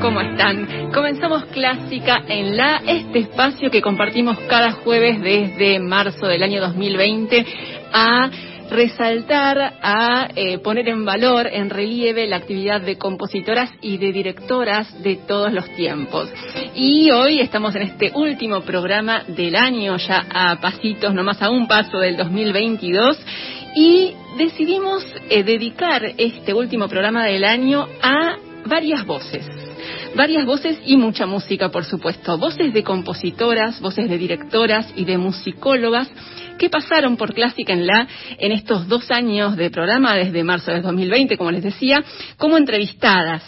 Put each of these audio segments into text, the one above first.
¿Cómo están? Comenzamos Clásica en la, este espacio que compartimos cada jueves desde marzo del año 2020 a resaltar, a eh, poner en valor, en relieve la actividad de compositoras y de directoras de todos los tiempos. Y hoy estamos en este último programa del año, ya a pasitos, nomás a un paso del 2022, y decidimos eh, dedicar este último programa del año a varias voces. Varias voces y mucha música, por supuesto. Voces de compositoras, voces de directoras y de musicólogas que pasaron por Clásica en la en estos dos años de programa, desde marzo de 2020, como les decía, como entrevistadas.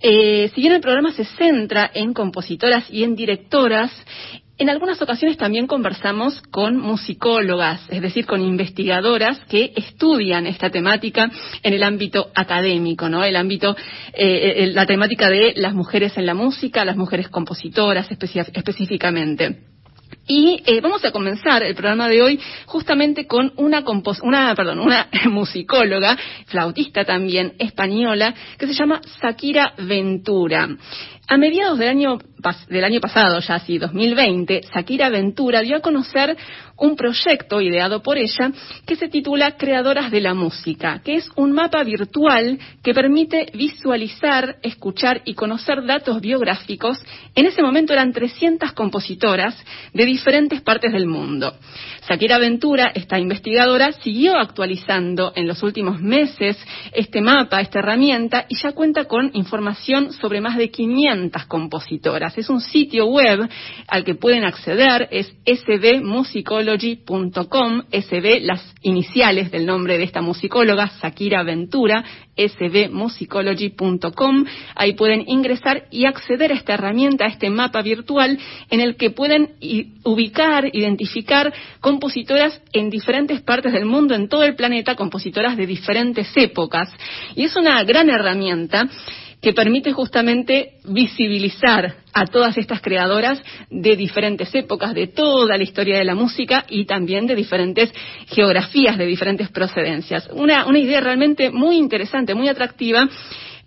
Eh, si bien el programa se centra en compositoras y en directoras, en algunas ocasiones también conversamos con musicólogas, es decir, con investigadoras que estudian esta temática en el ámbito académico, ¿no? El ámbito, eh, la temática de las mujeres en la música, las mujeres compositoras específicamente. Y eh, vamos a comenzar el programa de hoy justamente con una, una, perdón, una musicóloga, flautista también, española, que se llama Shakira Ventura. A mediados del año, del año pasado, ya así 2020, Shakira Ventura dio a conocer un proyecto ideado por ella que se titula Creadoras de la Música, que es un mapa virtual que permite visualizar, escuchar y conocer datos biográficos. En ese momento eran 300 compositoras de diferentes partes del mundo. Shakira Ventura, esta investigadora, siguió actualizando en los últimos meses este mapa, esta herramienta, y ya cuenta con información sobre más de 500 compositoras. Es un sitio web al que pueden acceder, es sbmusicology.com, sb las iniciales del nombre de esta musicóloga, Shakira Ventura, sbmusicology.com. Ahí pueden ingresar y acceder a esta herramienta, a este mapa virtual, en el que pueden ubicar, identificar compositoras en diferentes partes del mundo, en todo el planeta, compositoras de diferentes épocas. Y es una gran herramienta que permite justamente visibilizar a todas estas creadoras de diferentes épocas, de toda la historia de la música y también de diferentes geografías, de diferentes procedencias. Una, una idea realmente muy interesante, muy atractiva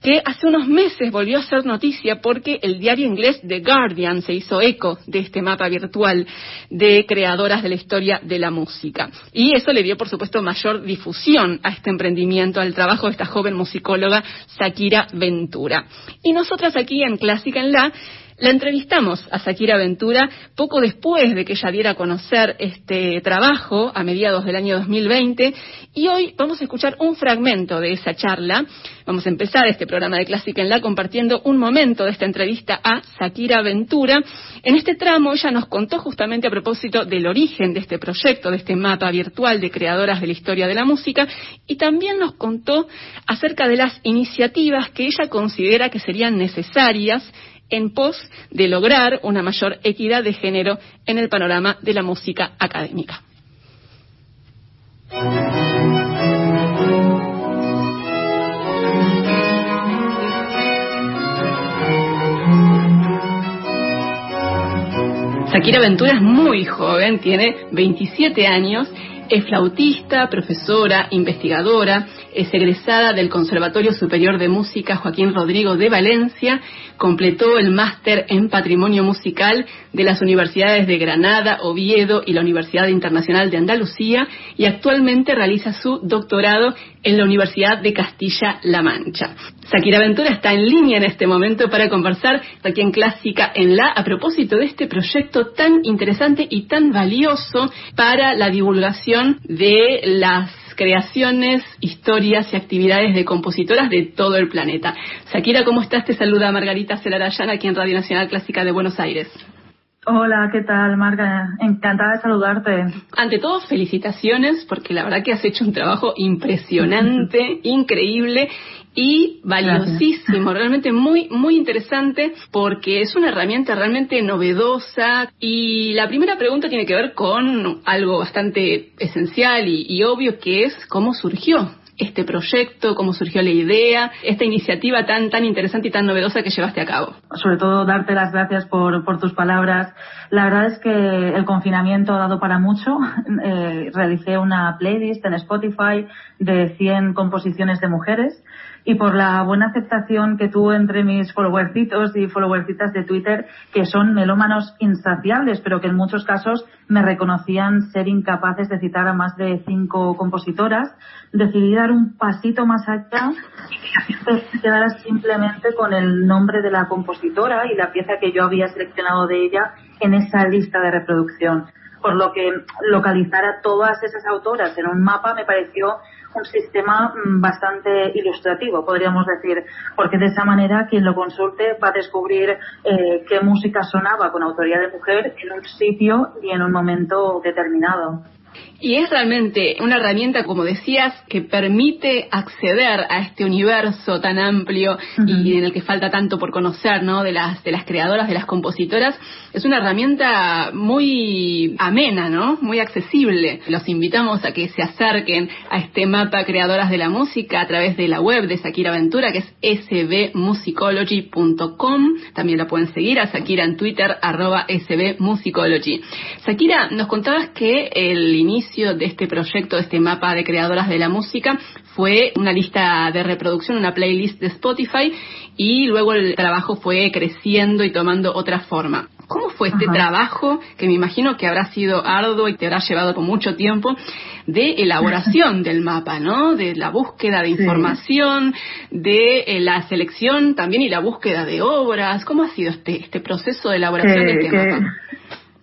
que hace unos meses volvió a ser noticia porque el diario inglés The Guardian se hizo eco de este mapa virtual de creadoras de la historia de la música. Y eso le dio, por supuesto, mayor difusión a este emprendimiento, al trabajo de esta joven musicóloga Shakira Ventura. Y nosotras aquí en Clásica en La la entrevistamos a Shakira Ventura poco después de que ella diera a conocer este trabajo a mediados del año 2020 y hoy vamos a escuchar un fragmento de esa charla. Vamos a empezar este programa de Clásica en la compartiendo un momento de esta entrevista a Shakira Ventura. En este tramo ella nos contó justamente a propósito del origen de este proyecto, de este mapa virtual de creadoras de la historia de la música y también nos contó acerca de las iniciativas que ella considera que serían necesarias en pos de lograr una mayor equidad de género en el panorama de la música académica. Shakira Ventura es muy joven, tiene 27 años, es flautista, profesora, investigadora, es egresada del Conservatorio Superior de Música Joaquín Rodrigo de Valencia, completó el máster en Patrimonio Musical de las Universidades de Granada, Oviedo y la Universidad Internacional de Andalucía y actualmente realiza su doctorado en la Universidad de Castilla-La Mancha. Shakira Ventura está en línea en este momento para conversar aquí en Clásica en La a propósito de este proyecto tan interesante y tan valioso para la divulgación de las creaciones, historias y actividades de compositoras de todo el planeta. Shakira, ¿cómo estás? Te saluda Margarita Celarayán aquí en Radio Nacional Clásica de Buenos Aires. Hola, ¿qué tal, Marga? Encantada de saludarte. Ante todo, felicitaciones, porque la verdad que has hecho un trabajo impresionante, increíble y valiosísimo, realmente muy, muy interesante, porque es una herramienta realmente novedosa. Y la primera pregunta tiene que ver con algo bastante esencial y, y obvio, que es cómo surgió este proyecto, cómo surgió la idea, esta iniciativa tan, tan interesante y tan novedosa que llevaste a cabo. Sobre todo darte las gracias por, por tus palabras. La verdad es que el confinamiento ha dado para mucho. Eh, realicé una playlist en Spotify de 100 composiciones de mujeres y por la buena aceptación que tuvo entre mis followercitos y followercitas de Twitter, que son melómanos insaciables, pero que en muchos casos me reconocían ser incapaces de citar a más de cinco compositoras, decidí dar un pasito más allá y que quedara simplemente con el nombre de la compositora y la pieza que yo había seleccionado de ella en esa lista de reproducción por lo que localizar a todas esas autoras en un mapa me pareció un sistema mm, bastante ilustrativo, podríamos decir, porque de esa manera quien lo consulte va a descubrir eh, qué música sonaba con autoría de mujer en un sitio y en un momento determinado. Y es realmente una herramienta, como decías, que permite acceder a este universo tan amplio y en el que falta tanto por conocer, ¿no? De las, de las creadoras, de las compositoras. Es una herramienta muy amena, ¿no? Muy accesible. Los invitamos a que se acerquen a este mapa Creadoras de la Música a través de la web de Sakira Ventura, que es sbmusicology.com. También la pueden seguir a Sakira en Twitter, arroba sbmusicology. Sakira, nos contabas que el inicio de este proyecto, de este mapa de creadoras de la música, fue una lista de reproducción, una playlist de Spotify y luego el trabajo fue creciendo y tomando otra forma. ¿Cómo fue este trabajo, que me imagino que habrá sido arduo y te habrá llevado por mucho tiempo, de elaboración del mapa, ¿no? De la búsqueda de información, de eh, la selección también y la búsqueda de obras. ¿Cómo ha sido este, este proceso de elaboración de este mapa?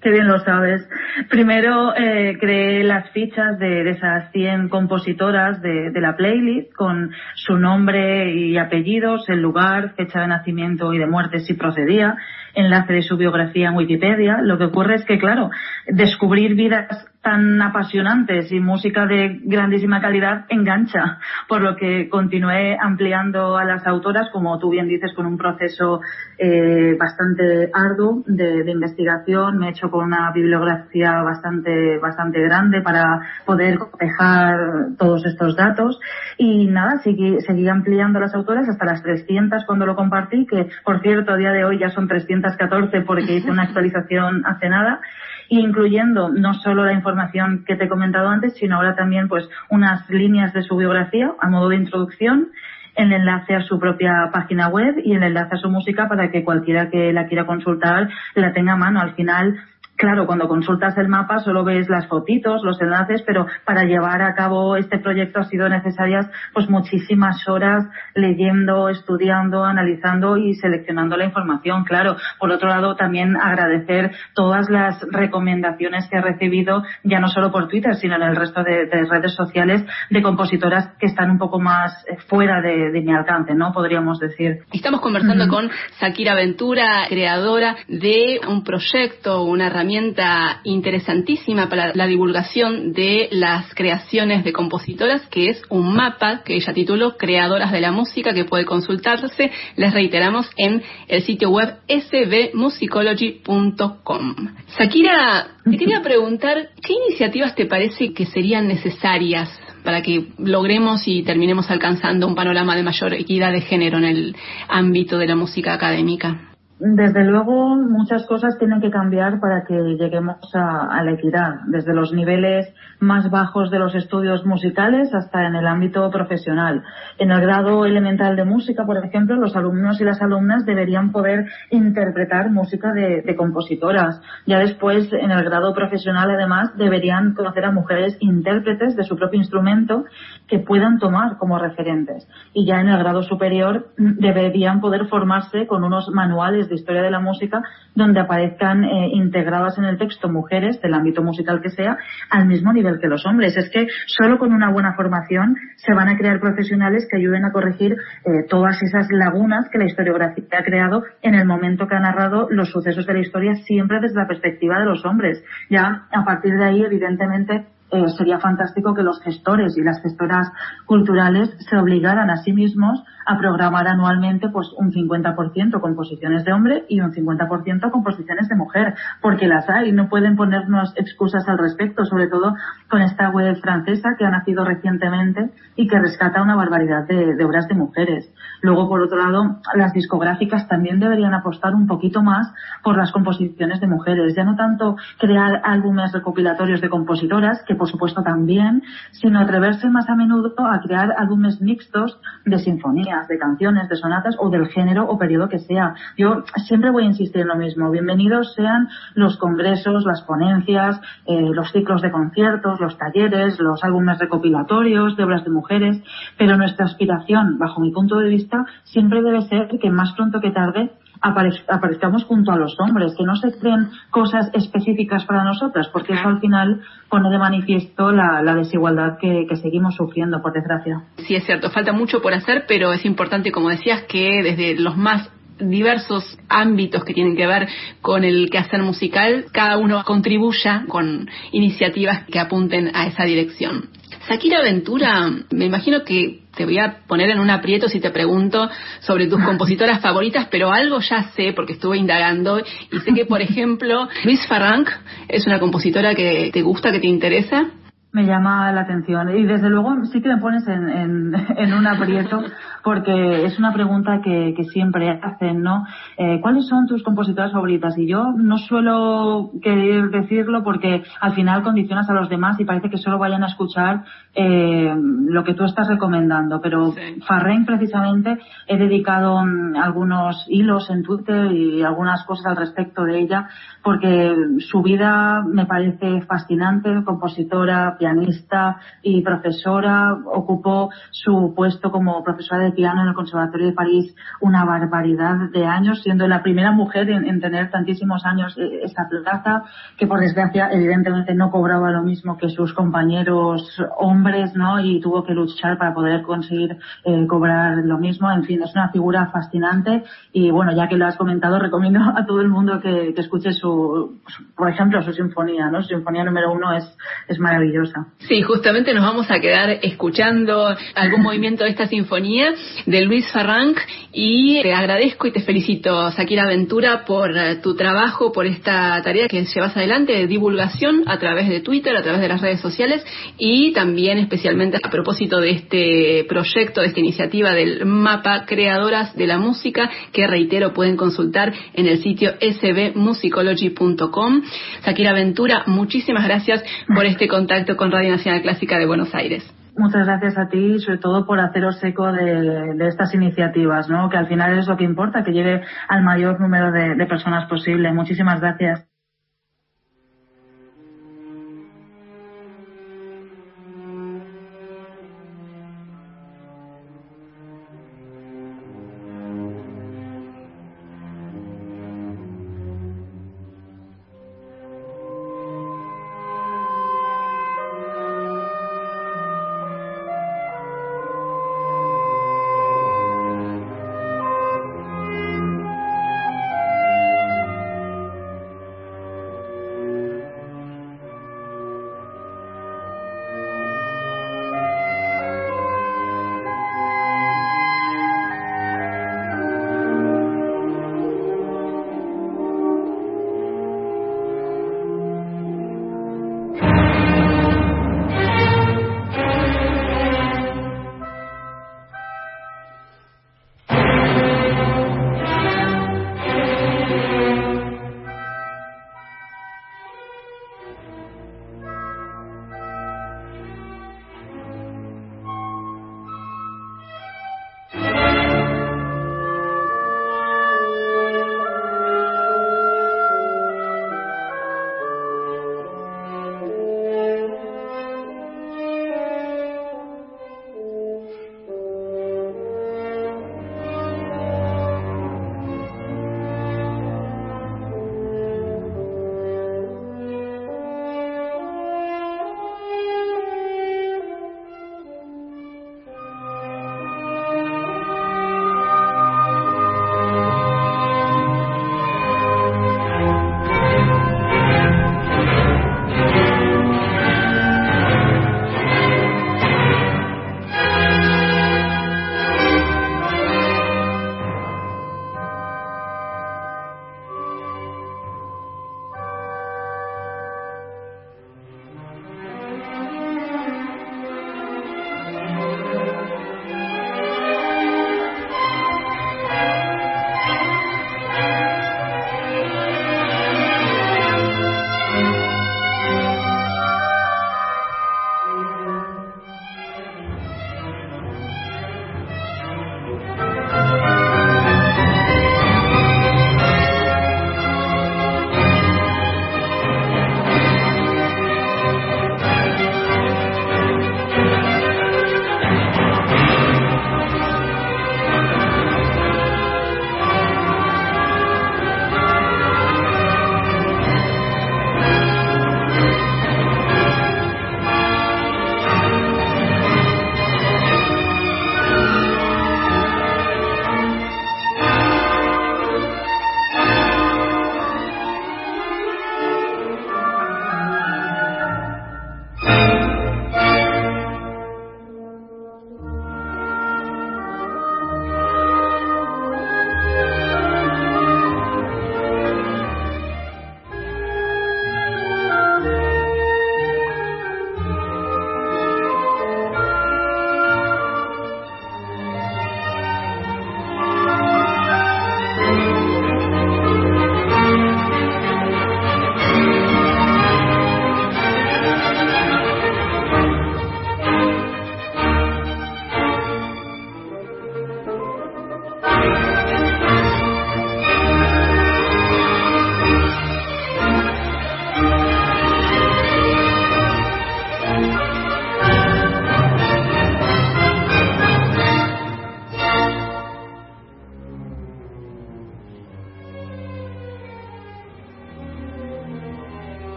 Qué bien lo sabes. Primero eh, creé las fichas de, esas 100 compositoras de, de, la playlist con su nombre y apellidos, el lugar, fecha de nacimiento y de muerte si procedía, enlace de su biografía en Wikipedia. Lo que ocurre es que, claro, descubrir vidas tan apasionantes y música de grandísima calidad engancha, por lo que continué ampliando a las autoras, como tú bien dices, con un proceso eh, bastante arduo de, investigación. Me he hecho con una bibliografía bastante, bastante grande para poder cotejar todos estos datos. Y nada, seguí, seguí ampliando las autoras hasta las 300 cuando lo compartí, que por cierto a día de hoy ya son 314 porque hice una actualización hace nada incluyendo no solo la información que te he comentado antes, sino ahora también pues unas líneas de su biografía a modo de introducción, el enlace a su propia página web y el enlace a su música para que cualquiera que la quiera consultar la tenga a mano. Al final Claro, cuando consultas el mapa solo ves las fotitos, los enlaces, pero para llevar a cabo este proyecto ha sido necesarias pues muchísimas horas leyendo, estudiando, analizando y seleccionando la información. Claro, por otro lado también agradecer todas las recomendaciones que he recibido, ya no solo por Twitter, sino en el resto de, redes sociales de compositoras que están un poco más eh, fuera de, mi alcance, ¿no? Podríamos decir. Estamos conversando con Shakira Ventura, creadora de un proyecto, una herramienta herramienta interesantísima para la divulgación de las creaciones de compositoras, que es un mapa que ella tituló Creadoras de la Música, que puede consultarse, les reiteramos, en el sitio web sbmusicology.com. Shakira, te quería preguntar, ¿qué iniciativas te parece que serían necesarias para que logremos y terminemos alcanzando un panorama de mayor equidad de género en el ámbito de la música académica? Desde luego, muchas cosas tienen que cambiar para que lleguemos a, la equidad, desde los niveles más bajos de los estudios musicales hasta en el ámbito profesional. En el grado elemental de música, por ejemplo, los alumnos y las alumnas deberían poder interpretar música de, de compositoras. Ya después, en el grado profesional, además, deberían conocer a mujeres intérpretes de su propio instrumento que puedan tomar como referentes. Y ya en el grado superior, deberían poder formarse con unos manuales de historia de la música donde aparezcan eh, integradas en el texto mujeres del ámbito musical que sea al mismo nivel que los hombres. Es que solo con una buena formación se van a crear profesionales que ayuden a corregir eh, todas esas lagunas que la historiografía ha creado en el momento que ha narrado los sucesos de la historia siempre desde la perspectiva de los hombres. Ya a partir de ahí, evidentemente, eh, sería fantástico que los gestores y las gestoras culturales se obligaran a sí mismos a programar anualmente pues un 50% con posiciones de hombre y un 50% con posiciones de mujer, porque las hay, no pueden ponernos excusas al respecto, sobre todo con esta web francesa que ha nacido recientemente y que rescata una barbaridad de, obras de mujeres. Luego, por otro lado, las discográficas también deberían apostar un poquito más por las composiciones de mujeres, ya no tanto crear álbumes recopilatorios de compositoras, que por supuesto también, sino atreverse más a menudo a crear álbumes mixtos de sinfonías, de canciones, de sonatas o del género o periodo que sea. Yo siempre voy a insistir en lo mismo. Bienvenidos sean los congresos, las ponencias, eh, los ciclos de conciertos, los talleres, los álbumes recopilatorios de obras de mujeres, pero nuestra aspiración, bajo mi punto de vista, siempre debe ser que más pronto que tarde aparezcamos junto a los hombres, que no se creen cosas específicas para nosotras, porque eso al final pone de manifiesto la, desigualdad que, que, seguimos sufriendo, por desgracia. Sí, es cierto, falta mucho por hacer, pero es importante, como decías, que desde los más diversos ámbitos que tienen que ver con el quehacer musical, cada uno contribuya con iniciativas que apunten a esa dirección. Shakira Ventura, me imagino que te voy a poner en un aprieto si te pregunto sobre tus compositoras favoritas, pero algo ya sé porque estuve indagando y sé que, por ejemplo, Luis Farranc es una compositora que te gusta, que te interesa me llama la atención. Y desde luego sí que me pones en, en, un aprieto porque es una pregunta que, que siempre hacen, ¿no? Eh, ¿Cuáles son tus compositoras favoritas? Y yo no suelo querer decirlo porque al final condicionas a los demás y parece que solo vayan a escuchar eh, lo que tú estás recomendando. Pero sí. precisamente he dedicado mm, algunos hilos en Twitter y algunas cosas al respecto de ella porque su vida me parece fascinante, compositora, pianista y profesora. Ocupó su puesto como profesora de piano en el Conservatorio de París una barbaridad de años, siendo la primera mujer en, en tener tantísimos años eh, esta plaza, que por desgracia evidentemente no cobraba lo mismo que sus compañeros hombres, ¿no? Y tuvo que luchar para poder conseguir eh, cobrar lo mismo. En fin, es una figura fascinante y bueno, ya que lo has comentado, recomiendo a todo el mundo que, escuche su, por ejemplo, su sinfonía, ¿no? Sinfonía número uno es, es maravillosa. Sí, justamente nos vamos a quedar escuchando algún movimiento de esta sinfonía de Luis Farranc y te agradezco y te felicito, Sakira Ventura, por eh, tu trabajo, por esta tarea que llevas adelante de divulgación a través de Twitter, a través de las redes sociales y también especialmente a propósito de este proyecto, de esta iniciativa del mapa Creadoras de la Música, que reitero pueden consultar en el sitio sbmusicology.com. Sakira Ventura, muchísimas gracias por este contacto con Radio Nacional Clásica de Buenos Aires. Muchas gracias a ti, sobre todo por haceros eco de, estas iniciativas, ¿no? Que al final es lo que importa, que llegue al mayor número de personas posible. Muchísimas gracias.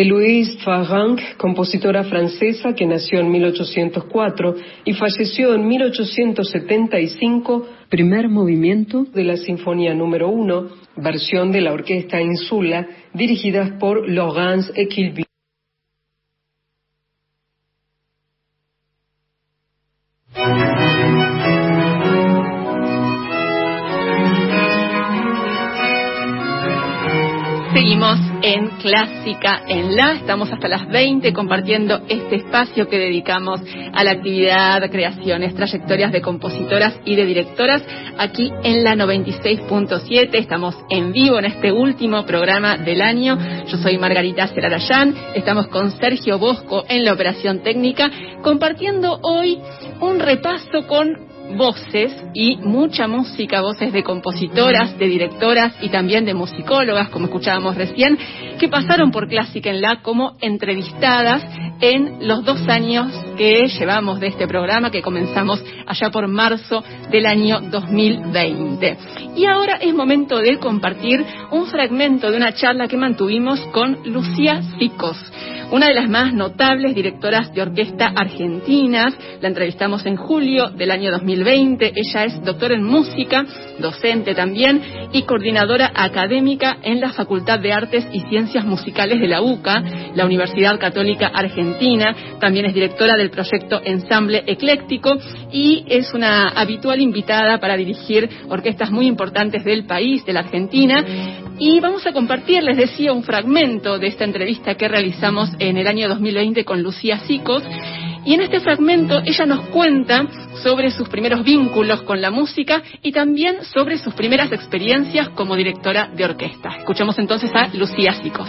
De Louise Farranc, compositora francesa que nació en 1804 y falleció en 1875, primer movimiento de la Sinfonía número 1, versión de la Orquesta Insula, dirigida por Laurence Equilby. Clásica en La. Estamos hasta las 20 compartiendo este espacio que dedicamos a la actividad, creaciones, trayectorias de compositoras y de directoras aquí en la 96.7. Estamos en vivo en este último programa del año. Yo soy Margarita Cerarayán. Estamos con Sergio Bosco en la operación técnica compartiendo hoy un repaso con voces y mucha música, voces de compositoras, de directoras y también de musicólogas, como escuchábamos recién, que pasaron por Clásica en La como entrevistadas en los dos años que llevamos de este programa, que comenzamos allá por marzo del año 2020. Y ahora es momento de compartir un fragmento de una charla que mantuvimos con Lucía Sicos una de las más notables directoras de orquesta argentinas. La entrevistamos en julio del año 2020. Ella es doctora en música, docente también y coordinadora académica en la Facultad de Artes y Ciencias Musicales de la UCA, la Universidad Católica Argentina. También es directora del proyecto Ensamble Ecléctico y es una habitual invitada para dirigir orquestas muy importantes del país, de la Argentina. Y vamos a compartir, les decía, un fragmento de esta entrevista que realizamos en el año 2020 con Lucía Sicos. Y en este fragmento ella nos cuenta sobre sus primeros vínculos con la música y también sobre sus primeras experiencias como directora de orquesta. Escuchemos entonces a Lucía Sicos.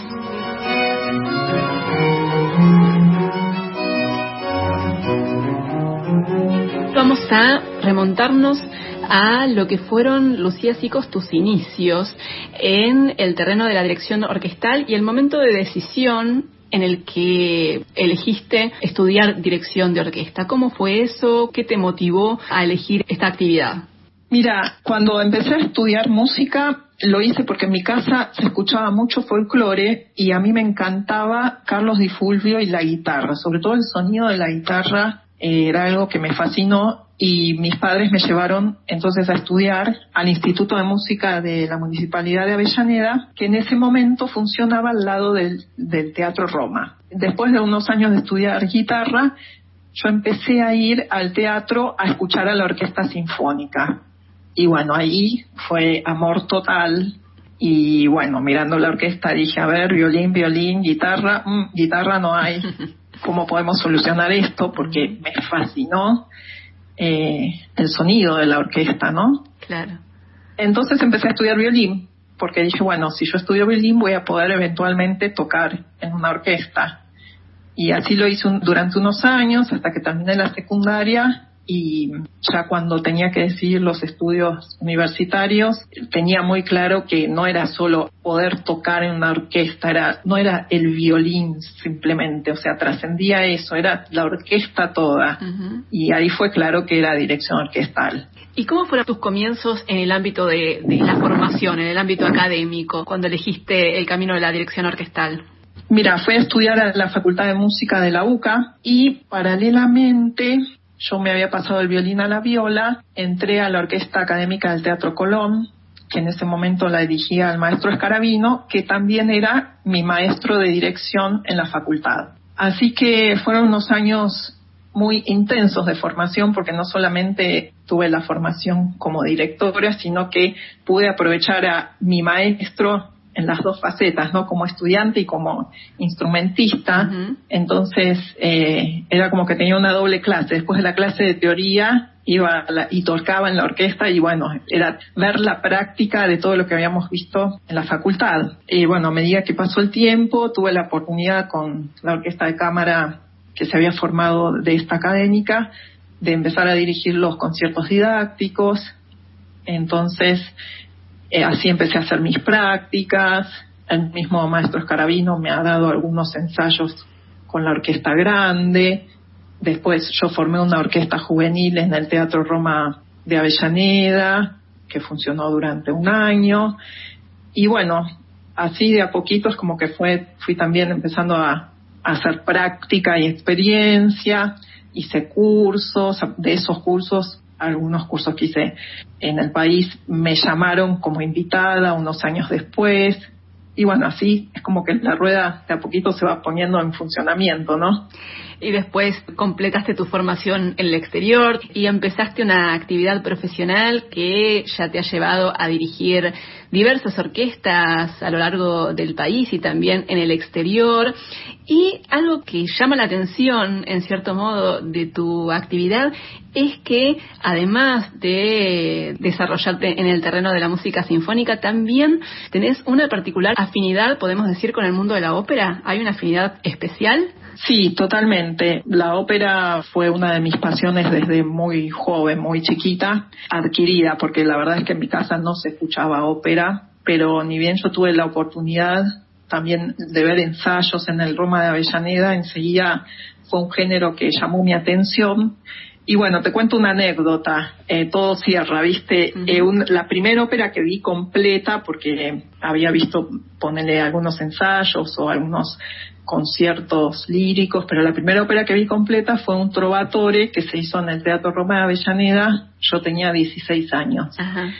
Vamos a remontarnos a lo que fueron, Lucía Sicos, tus inicios en el terreno de la dirección orquestal y el momento de decisión en el que elegiste estudiar dirección de orquesta. ¿Cómo fue eso? ¿Qué te motivó a elegir esta actividad? Mira, cuando empecé a estudiar música, lo hice porque en mi casa se escuchaba mucho folclore y a mí me encantaba Carlos Di Fulvio y la guitarra, sobre todo el sonido de la guitarra era algo que me fascinó y mis padres me llevaron entonces a estudiar al Instituto de Música de la Municipalidad de Avellaneda, que en ese momento funcionaba al lado del, Teatro Roma. Después de unos años de estudiar guitarra, yo empecé a ir al teatro a escuchar a la orquesta sinfónica. Y bueno, ahí fue amor total. Y bueno, mirando la orquesta dije, a ver, violín, violín, guitarra, mm, guitarra no hay. ¿Cómo podemos solucionar esto? Porque me fascinó eh, el sonido de la orquesta, ¿no? Claro. Entonces empecé a estudiar violín, porque dije, bueno, si yo estudio violín voy a poder eventualmente tocar en una orquesta. Y así lo hice durante unos años, hasta que terminé la secundaria y ya cuando tenía que decidir los estudios universitarios tenía muy claro que no era solo poder tocar en una orquesta, era no era el violín simplemente, o sea, trascendía eso, era la orquesta toda. Y ahí fue claro que era dirección orquestal. ¿Y cómo fueron tus comienzos en el ámbito de, de la formación, en el ámbito académico, cuando elegiste el camino de la dirección orquestal? Mira, fui a estudiar a la Facultad de Música de la UCA y paralelamente yo me había pasado el violín a la viola, entré a la Orquesta Académica del Teatro Colón, que en ese momento la dirigía el maestro Escarabino, que también era mi maestro de dirección en la facultad. Así que fueron unos años muy intensos de formación porque no solamente tuve la formación como directora, sino que pude aprovechar a mi maestro en las dos facetas, ¿no? Como estudiante y como instrumentista. Entonces, eh, era como que tenía una doble clase. Después de la clase de teoría, iba y tocaba en la orquesta y bueno, era ver la práctica de todo lo que habíamos visto en la facultad. Y bueno, a medida que pasó el tiempo, tuve la oportunidad con la orquesta de cámara que se había formado de esta académica, de empezar a dirigir los conciertos didácticos. Entonces, eh, así empecé a hacer mis prácticas. El mismo maestro Escarabino me ha dado algunos ensayos con la orquesta grande. Después yo formé una orquesta juvenil en el Teatro Roma de Avellaneda, que funcionó durante un año. Y bueno, así de a poquitos como que fue, fui también empezando a, a hacer práctica y experiencia, hice cursos, de esos cursos, algunos cursos que hice en el país me llamaron como invitada unos años después, y bueno, así es como que la rueda de a poquito se va poniendo en funcionamiento, ¿no? Y después completaste tu formación en el exterior y empezaste una actividad profesional que ya te ha llevado a dirigir diversas orquestas a lo largo del país y también en el exterior. Y algo que llama la atención, en cierto modo, de tu actividad es que además de desarrollarte en el terreno de la música sinfónica, también tenés una particular afinidad, podemos decir, con el mundo de la ópera. ¿Hay una afinidad especial? Sí, totalmente. La ópera fue una de mis pasiones desde muy joven, muy chiquita, adquirida, porque la verdad es que en mi casa no se escuchaba ópera, pero ni bien yo tuve la oportunidad también de ver ensayos en el Roma de Avellaneda, enseguida fue un género que llamó mi atención. Y bueno, te cuento una anécdota, eh, todo cierra, ¿viste? Eh, la primera ópera que vi completa, porque había visto ponerle algunos ensayos o algunos conciertos líricos, pero la primera ópera que vi completa fue un trovatore que se hizo en el Teatro Roma de Avellaneda. Yo tenía 16 años.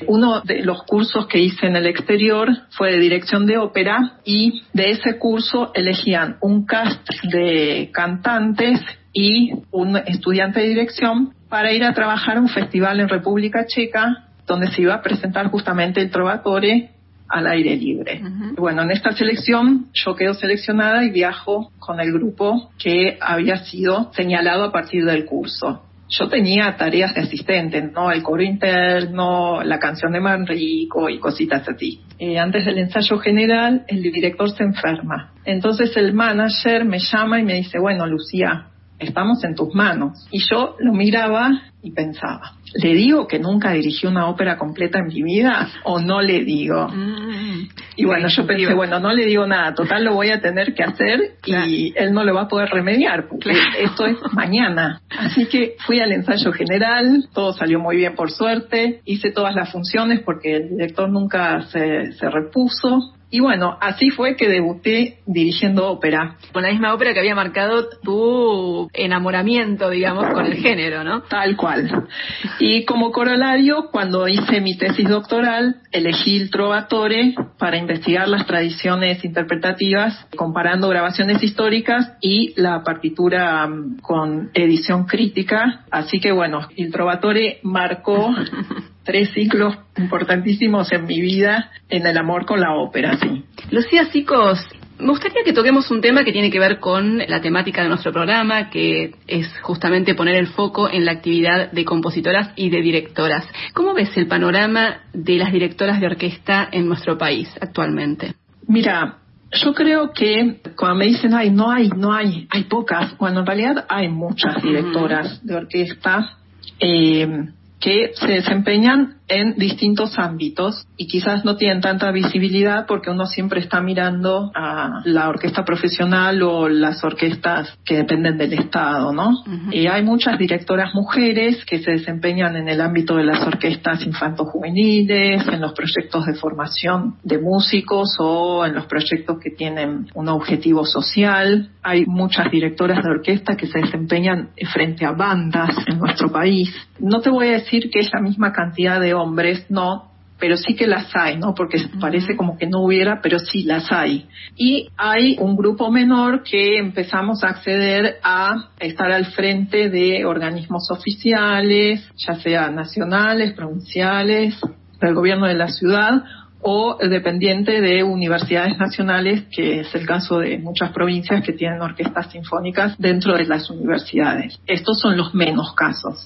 Uno de los cursos que hice en el exterior fue de dirección de ópera y de ese curso elegían un cast de cantantes y un estudiante de dirección para ir a trabajar a un festival en República Checa donde se iba a presentar justamente el Trovatore al aire libre. Bueno, en esta selección yo quedo seleccionada y viajo con el grupo que había sido señalado a partir del curso. Yo tenía tareas de asistente, ¿no? El coro interno, la canción de Manrico y cositas así. Eh, antes del ensayo general, el director se enferma. Entonces el manager me llama y me dice, bueno, Lucía, estamos en tus manos. Y yo lo miraba y pensaba, ¿le digo que nunca dirigí una ópera completa en mi vida o no le digo? Mm. y bueno, yo pensé, bueno, no le digo nada, total lo voy a tener que hacer y él no lo va a poder remediar, porque esto es mañana. Así que fui al ensayo general, todo salió muy bien por suerte, hice todas las funciones porque el director nunca se, se repuso y bueno, así fue que debuté dirigiendo ópera. Con la misma ópera que había marcado tu enamoramiento, digamos, con el género, ¿no? Tal cual. Y como corolario, cuando hice mi tesis doctoral, elegí el Trovatore para investigar las tradiciones interpretativas, comparando grabaciones históricas y la partitura mm, con edición crítica. Así que bueno, el Trovatore marcó tres ciclos importantísimos en mi vida en el amor con la ópera, sí. Lucía Sicos, me gustaría que toquemos un tema que tiene que ver con la temática de nuestro programa, que es justamente poner el foco en la actividad de compositoras y de directoras. ¿Cómo ves el panorama de las directoras de orquesta en nuestro país actualmente? Mira, yo creo que cuando me dicen, ay, no hay, no hay, hay pocas, bueno, en realidad hay muchas directoras de orquesta. Eh, que se desempeñan en distintos ámbitos y quizás no tienen tanta visibilidad porque uno siempre está mirando a la orquesta profesional o las orquestas que dependen del Estado, ¿no? Y hay muchas directoras mujeres que se desempeñan en el ámbito de las orquestas infanto-juveniles, en los proyectos de formación de músicos o en los proyectos que tienen un objetivo social. Hay muchas directoras de orquesta que se desempeñan frente a bandas en nuestro país. No te voy a decir que es la misma cantidad de hombres, no, pero sí que las hay, ¿no? Porque parece como que no hubiera, pero sí las hay. Y hay un grupo menor que empezamos a acceder a estar al frente de organismos oficiales, ya sea nacionales, provinciales, del gobierno de la ciudad o dependiente de universidades nacionales, que es el caso de muchas provincias que tienen orquestas sinfónicas dentro de las universidades. Estos son los menos casos.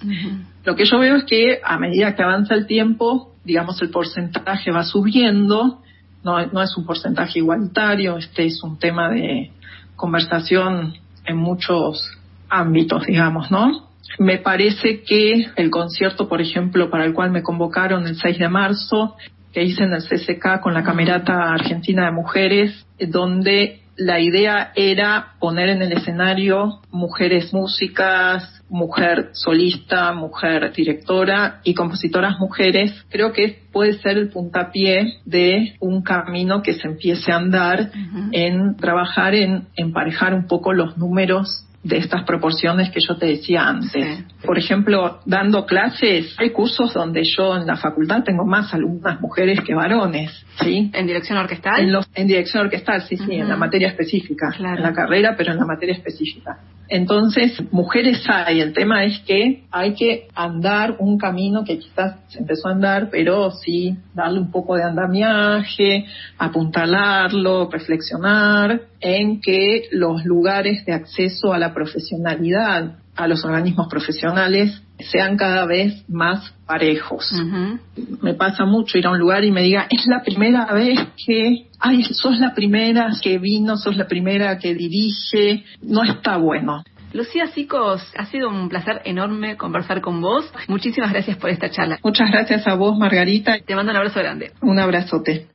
Lo que yo veo es que a medida que avanza el tiempo, digamos, el porcentaje va subiendo, no, no es un porcentaje igualitario, este es un tema de conversación en muchos ámbitos, digamos, ¿no? Me parece que el concierto, por ejemplo, para el cual me convocaron el 6 de marzo, que hice en el CCK con la Camerata Argentina de Mujeres, donde la idea era poner en el escenario mujeres músicas, mujer solista, mujer directora y compositoras mujeres. Creo que puede ser el puntapié de un camino que se empiece a andar en trabajar en emparejar un poco los números de estas proporciones que yo te decía antes. Por ejemplo, dando clases, hay cursos donde yo en la facultad tengo más alumnas mujeres que varones, ¿sí? ¿En dirección orquestal? En, los, en dirección orquestal, sí, sí, en la materia específica, en la carrera, pero en la materia específica. Entonces, mujeres hay, el tema es que hay que andar un camino que quizás se empezó a andar, pero sí darle un poco de andamiaje, apuntalarlo, reflexionar en que los lugares de acceso a la profesionalidad, a los organismos profesionales, sean cada vez más parejos. Me pasa mucho ir a un lugar y me diga, es la primera vez que, ay, sos la primera que vino, sos la primera que dirige, no está bueno. Lucía Sicos, ha sido un placer enorme conversar con vos. Muchísimas gracias por esta charla. Muchas gracias a vos, Margarita. Te mando un abrazo grande. Un abrazote.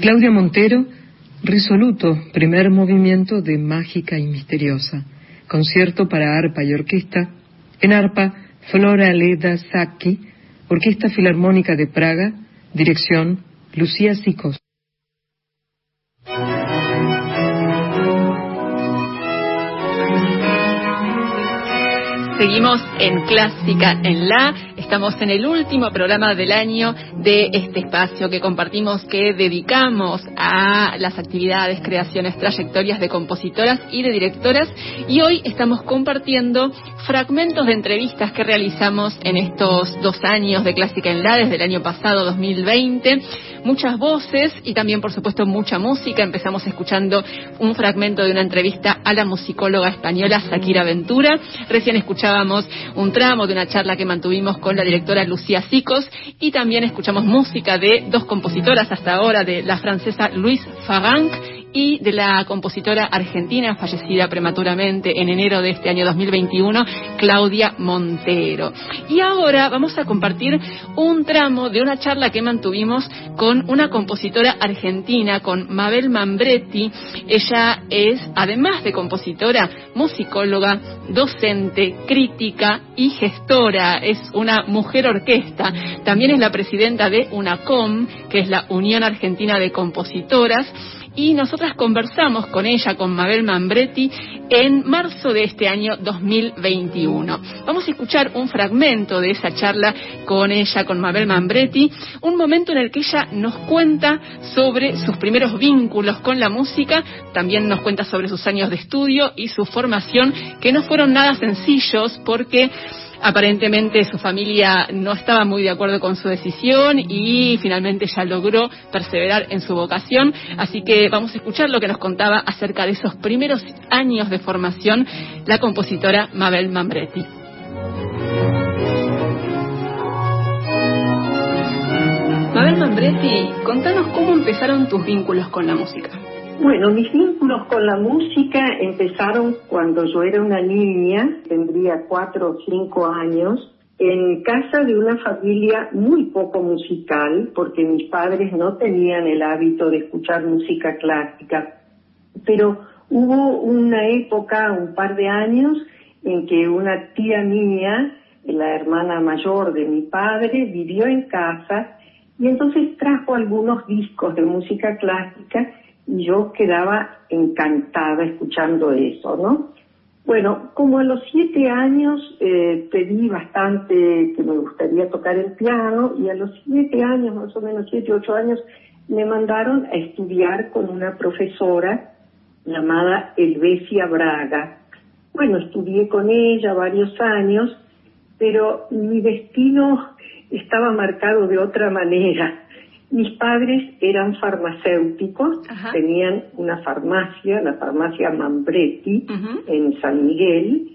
Claudia Montero, Risoluto, primer movimiento de Mágica y Misteriosa, concierto para arpa y orquesta, en arpa Flora Leda Sacchi, Orquesta Filarmónica de Praga, dirección Lucía Sicos. Seguimos en Clásica en La. Estamos en el último programa del año de este espacio que compartimos, que dedicamos a las actividades, creaciones, trayectorias de compositoras y de directoras. Y hoy estamos compartiendo fragmentos de entrevistas que realizamos en estos dos años de Clásica en La, desde el año pasado, 2020. Muchas voces y también, por supuesto, mucha música. Empezamos escuchando un fragmento de una entrevista a la musicóloga española Shakira Ventura. Recién escuchábamos un tramo de una charla que mantuvimos con la directora Lucía Sicos y también escuchamos música de dos compositoras hasta ahora, de la francesa Louise Faranc y de la compositora argentina fallecida prematuramente en enero de este año 2021, Claudia Montero. Y ahora vamos a compartir un tramo de una charla que mantuvimos con una compositora argentina, con Mabel Mambretti. Ella es, además de compositora, musicóloga, docente, crítica y gestora. Es una mujer orquesta. También es la presidenta de UNACOM, que es la Unión Argentina de Compositoras y nosotras conversamos con ella, con Mabel Mambretti, en marzo de este año 2021. Vamos a escuchar un fragmento de esa charla con ella, con Mabel Mambretti, un momento en el que ella nos cuenta sobre sus primeros vínculos con la música, también nos cuenta sobre sus años de estudio y su formación, que no fueron nada sencillos porque Aparentemente su familia no estaba muy de acuerdo con su decisión y finalmente ya logró perseverar en su vocación. Así que vamos a escuchar lo que nos contaba acerca de esos primeros años de formación la compositora Mabel Mambretti. Mabel Mambretti, contanos cómo empezaron tus vínculos con la música. Bueno, mis vínculos con la música empezaron cuando yo era una niña, tendría cuatro o cinco años, en casa de una familia muy poco musical, porque mis padres no tenían el hábito de escuchar música clásica. Pero hubo una época, un par de años, en que una tía mía, la hermana mayor de mi padre, vivió en casa y entonces trajo algunos discos de música clásica yo quedaba encantada escuchando eso, ¿no? Bueno, como a los siete años eh, pedí bastante que me gustaría tocar el piano y a los siete años, más o menos siete, ocho años, me mandaron a estudiar con una profesora llamada Elvesia Braga. Bueno, estudié con ella varios años, pero mi destino estaba marcado de otra manera. Mis padres eran farmacéuticos, tenían una farmacia, la farmacia Mambretti, en San Miguel,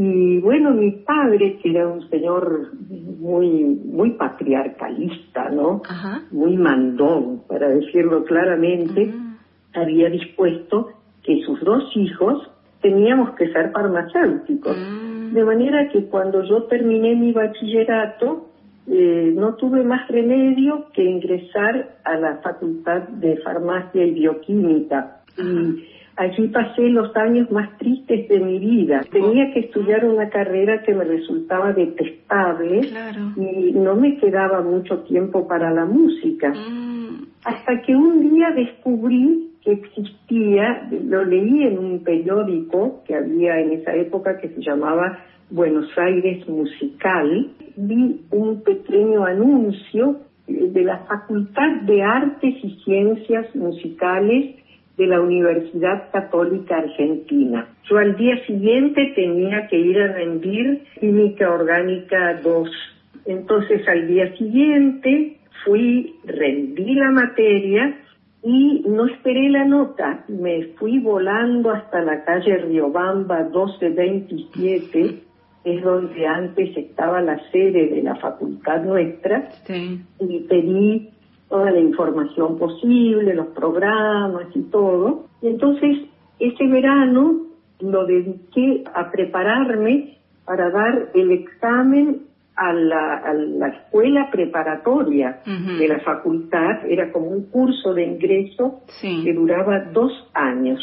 y bueno, mi padre, que era un señor muy, muy patriarcalista, ¿no? Muy mandón, para decirlo claramente, había dispuesto que sus dos hijos teníamos que ser farmacéuticos. Mm. De manera que cuando yo terminé mi bachillerato, eh, no tuve más remedio que ingresar a la Facultad de Farmacia y Bioquímica. Y allí pasé los años más tristes de mi vida. Tenía que estudiar una carrera que me resultaba detestable y no me quedaba mucho tiempo para la música. Mm. Hasta que un día descubrí que existía, lo leí en un periódico que había en esa época que se llamaba Buenos Aires Musical, vi un pequeño anuncio de la Facultad de Artes y Ciencias Musicales de la Universidad Católica Argentina. Yo al día siguiente tenía que ir a rendir Química Orgánica 2. Entonces al día siguiente fui, rendí la materia y no esperé la nota. Me fui volando hasta la calle Riobamba 1227 es donde antes estaba la sede de la facultad nuestra, y pedí toda la información posible, los programas y todo. Y entonces, ese verano lo dediqué a prepararme para dar el examen a la, escuela preparatoria de la facultad, era como un curso de ingreso que duraba dos años.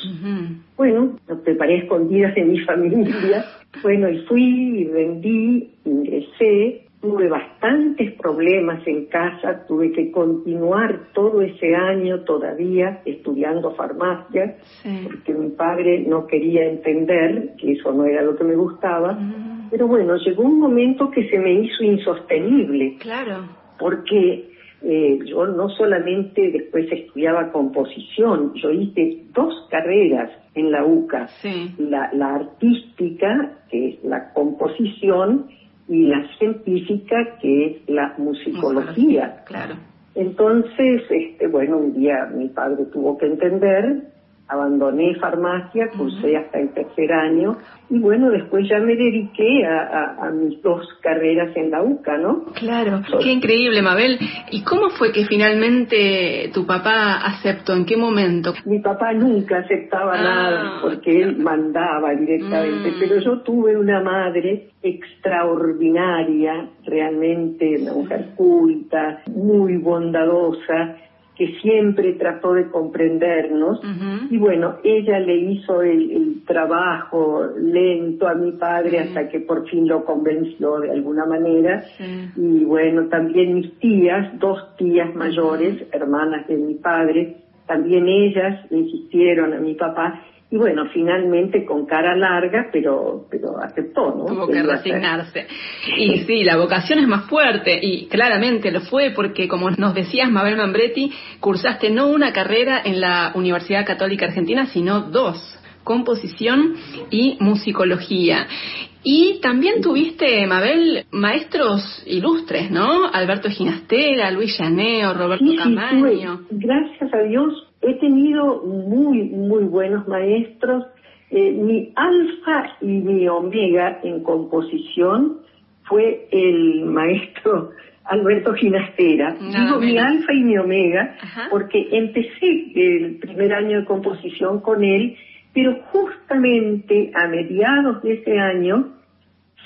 Bueno, lo preparé escondidas de mi familia, bueno, y fui, y vendí, ingresé, tuve bastantes problemas en casa, tuve que continuar todo ese año todavía estudiando farmacia, porque mi padre no quería entender que eso no era lo que me gustaba. Pero bueno, llegó un momento que se me hizo insostenible. Claro. Porque eh, yo no solamente después estudiaba composición, yo hice dos carreras en la UCA. La, la artística, que es la composición, y la científica, que es la musicología. Claro. Entonces, este, bueno, un día mi padre tuvo que entender abandoné farmacia, cursé hasta el tercer año y bueno, después ya me dediqué a, mis dos carreras en la UCA, ¿no? Claro, qué increíble, Mabel. ¿Y cómo fue que finalmente tu papá aceptó? ¿En qué momento? Mi papá nunca aceptaba ah, nada porque él mandaba directamente, mm. pero yo tuve una madre extraordinaria, realmente una mujer culta, muy bondadosa, que siempre trató de comprendernos. Y bueno, ella le hizo el, trabajo lento a mi padre hasta que por fin lo convenció de alguna manera. Y bueno, también mis tías, dos tías mayores, hermanas de mi padre, también ellas insistieron a mi papá y bueno, finalmente con cara larga, pero, pero aceptó, ¿no? Tuvo que resignarse. Y sí, la vocación es más fuerte y claramente lo fue porque, como nos decías, Mabel Mambretti, cursaste no una carrera en la Universidad Católica Argentina, sino dos, composición y musicología. Y también tuviste, Mabel, maestros ilustres, ¿no? Alberto Ginastera, Luis Llaneo, Roberto Camaño. gracias a Dios he tenido muy, muy buenos maestros. Eh, mi alfa y mi omega en composición fue el maestro Alberto Ginastera. Digo mi alfa y mi omega porque empecé el primer año de composición con él, pero justamente a mediados de ese año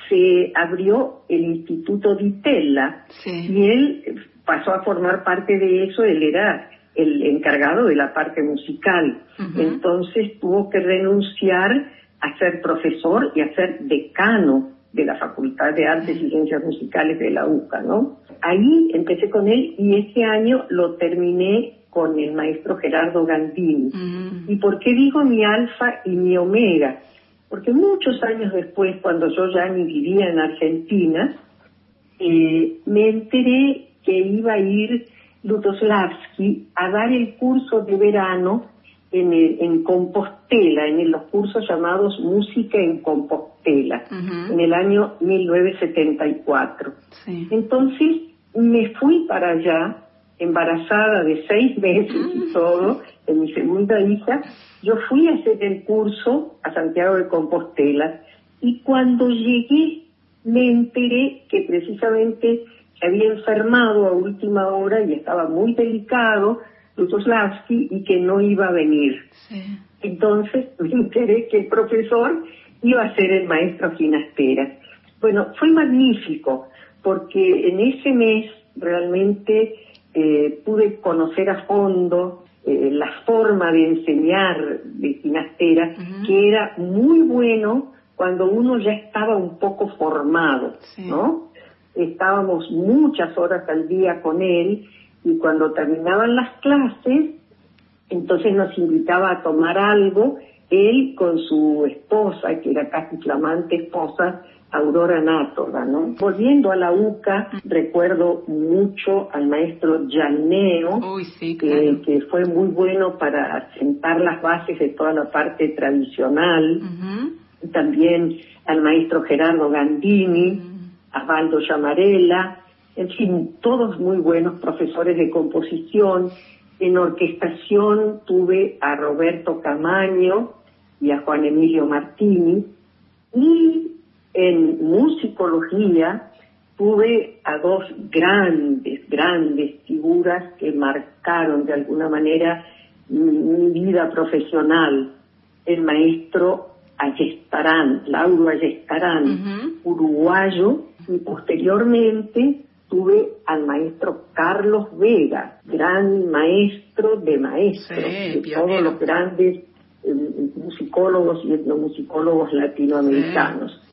se abrió el Instituto Ditella y él pasó a formar parte de eso, él era el encargado de la parte musical. Entonces tuvo que renunciar a ser profesor y a ser decano de la Facultad de Artes y Ciencias Musicales de la UCA, ¿no? Ahí empecé con él y ese año lo terminé con el maestro Gerardo Gandini. ¿Y por qué digo mi alfa y mi omega? Porque muchos años después, cuando yo ya ni vivía en Argentina, eh, me enteré que iba a ir Lutoslavski a dar el curso de verano en, en Compostela, en los cursos llamados Música en Compostela, en el año 1974. Entonces me fui para allá, embarazada de seis meses y todo, en mi segunda hija, yo fui a hacer el curso a Santiago de Compostela y cuando llegué me enteré que precisamente se había enfermado a última hora y estaba muy delicado, Lutoslavski, y que no iba a venir. Entonces me enteré que el profesor iba a ser el maestro Ginastera. Bueno, fue magnífico, porque en ese mes realmente eh, pude conocer a fondo eh, la forma de enseñar de Ginastera, que era muy bueno cuando uno ya estaba un poco formado, ¿no? Estábamos muchas horas al día con él y cuando terminaban las clases, entonces nos invitaba a tomar algo, él con su esposa, que era casi flamante esposa, Aurora Nátoga, ¿no? Volviendo a la UCA, recuerdo mucho al maestro Llaneo, que, fue muy bueno para sentar las bases de toda la parte tradicional. También al maestro Gerardo Gandini, Osvaldo Llamarela, en fin, todos muy buenos profesores de composición. En orquestación tuve a Roberto Camaño y a Juan Emilio Martini. Y en musicología tuve a dos grandes, grandes figuras que marcaron de alguna manera mi vida profesional. El maestro Ayestarán, Lauro Ayestarán, uruguayo, Y posteriormente tuve al maestro Carlos Vega, gran maestro de maestros, de todos los grandes eh, musicólogos y etnomusicólogos latinoamericanos.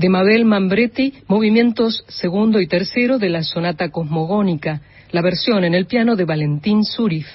De Mabel Mambretti, movimientos segundo y tercero de la sonata cosmogónica, la versión en el piano de Valentín Surif.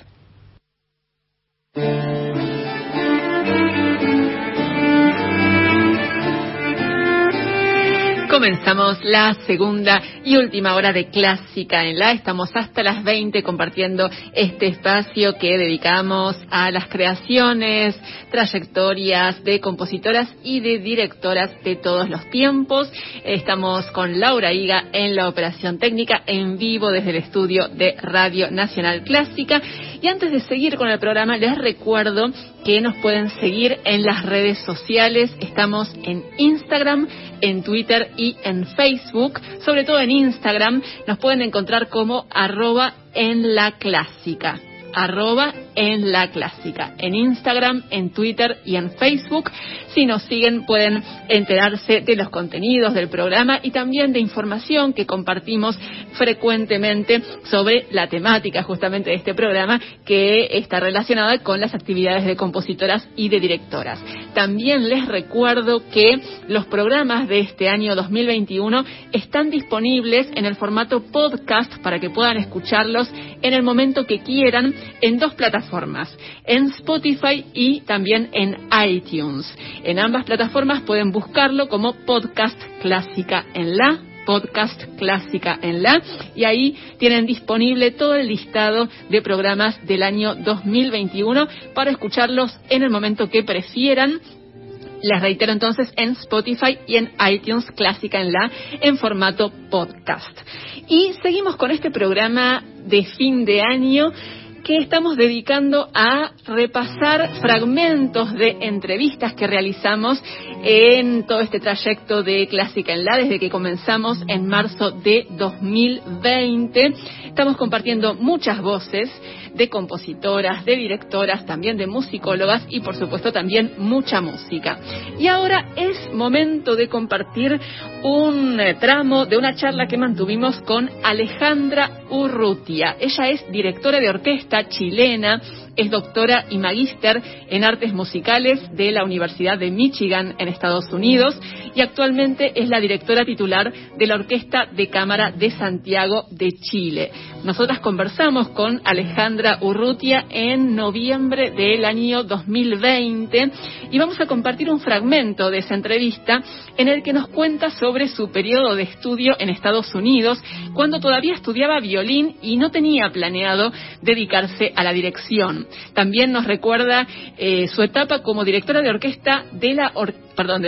Comenzamos la segunda y última hora de Clásica en la. Estamos hasta las 20 compartiendo este espacio que dedicamos a las creaciones, trayectorias de compositoras y de directoras de todos los tiempos. Estamos con Laura Higa en la operación técnica en vivo desde el estudio de Radio Nacional Clásica. Y antes de seguir con el programa, les recuerdo que nos pueden seguir en las redes sociales. Estamos en Instagram, en Twitter y en Facebook. Sobre todo en Instagram nos pueden encontrar como arroba en la clásica arroba en la clásica, en Instagram, en Twitter y en Facebook. Si nos siguen pueden enterarse de los contenidos del programa y también de información que compartimos frecuentemente sobre la temática justamente de este programa que está relacionada con las actividades de compositoras y de directoras. También les recuerdo que los programas de este año 2021 están disponibles en el formato podcast para que puedan escucharlos en el momento que quieran en dos plataformas, en Spotify y también en iTunes. En ambas plataformas pueden buscarlo como podcast clásica en la podcast clásica en la y ahí tienen disponible todo el listado de programas del año 2021 para escucharlos en el momento que prefieran les reitero entonces en Spotify y en iTunes Clásica en la en formato podcast. Y seguimos con este programa de fin de año que estamos dedicando a repasar fragmentos de entrevistas que realizamos en todo este trayecto de Clásica en la, desde que comenzamos en marzo de 2020. Estamos compartiendo muchas voces de compositoras, de directoras, también de musicólogas y por supuesto también mucha música. Y ahora es momento de compartir un eh, tramo de una charla que mantuvimos con Alejandra Urrutia. Ella es directora de orquesta chilena es doctora y magíster en artes musicales de la Universidad de Michigan en Estados Unidos y actualmente es la directora titular de la Orquesta de Cámara de Santiago de Chile. Nosotras conversamos con Alejandra Urrutia en noviembre del año 2020 y vamos a compartir un fragmento de esa entrevista en el que nos cuenta sobre su periodo de estudio en Estados Unidos cuando todavía estudiaba violín y no tenía planeado dedicarse a la dirección. También nos recuerda eh, su etapa como directora de orquesta de la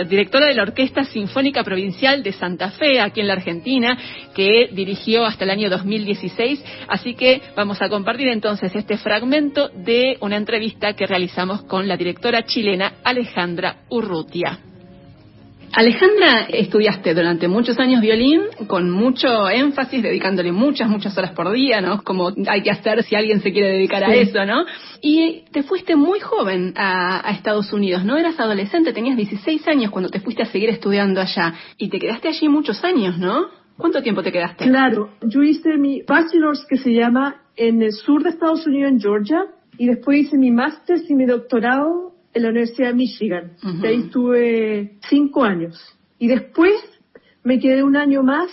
directora de la Orquesta Sinfónica Provincial de Santa Fe, aquí en la Argentina, que dirigió hasta el año 2016. Así que vamos a compartir entonces este fragmento de una entrevista que realizamos con la directora chilena Alejandra Urrutia. Alejandra, estudiaste durante muchos años violín con mucho énfasis, dedicándole muchas, muchas horas por día, ¿no? Como hay que hacer si alguien se quiere dedicar a eso, ¿no? Y te fuiste muy joven a, Estados Unidos, ¿no? Eras adolescente, tenías 16 años cuando te fuiste a seguir estudiando allá y te quedaste allí muchos años, ¿no? ¿Cuánto tiempo te quedaste? Claro, yo hice mi bachelor's que se llama en el sur de Estados Unidos, en Georgia, y después hice mi máster y mi doctorado en la Universidad de Michigan. ahí estuve cinco años. Y después me quedé un año más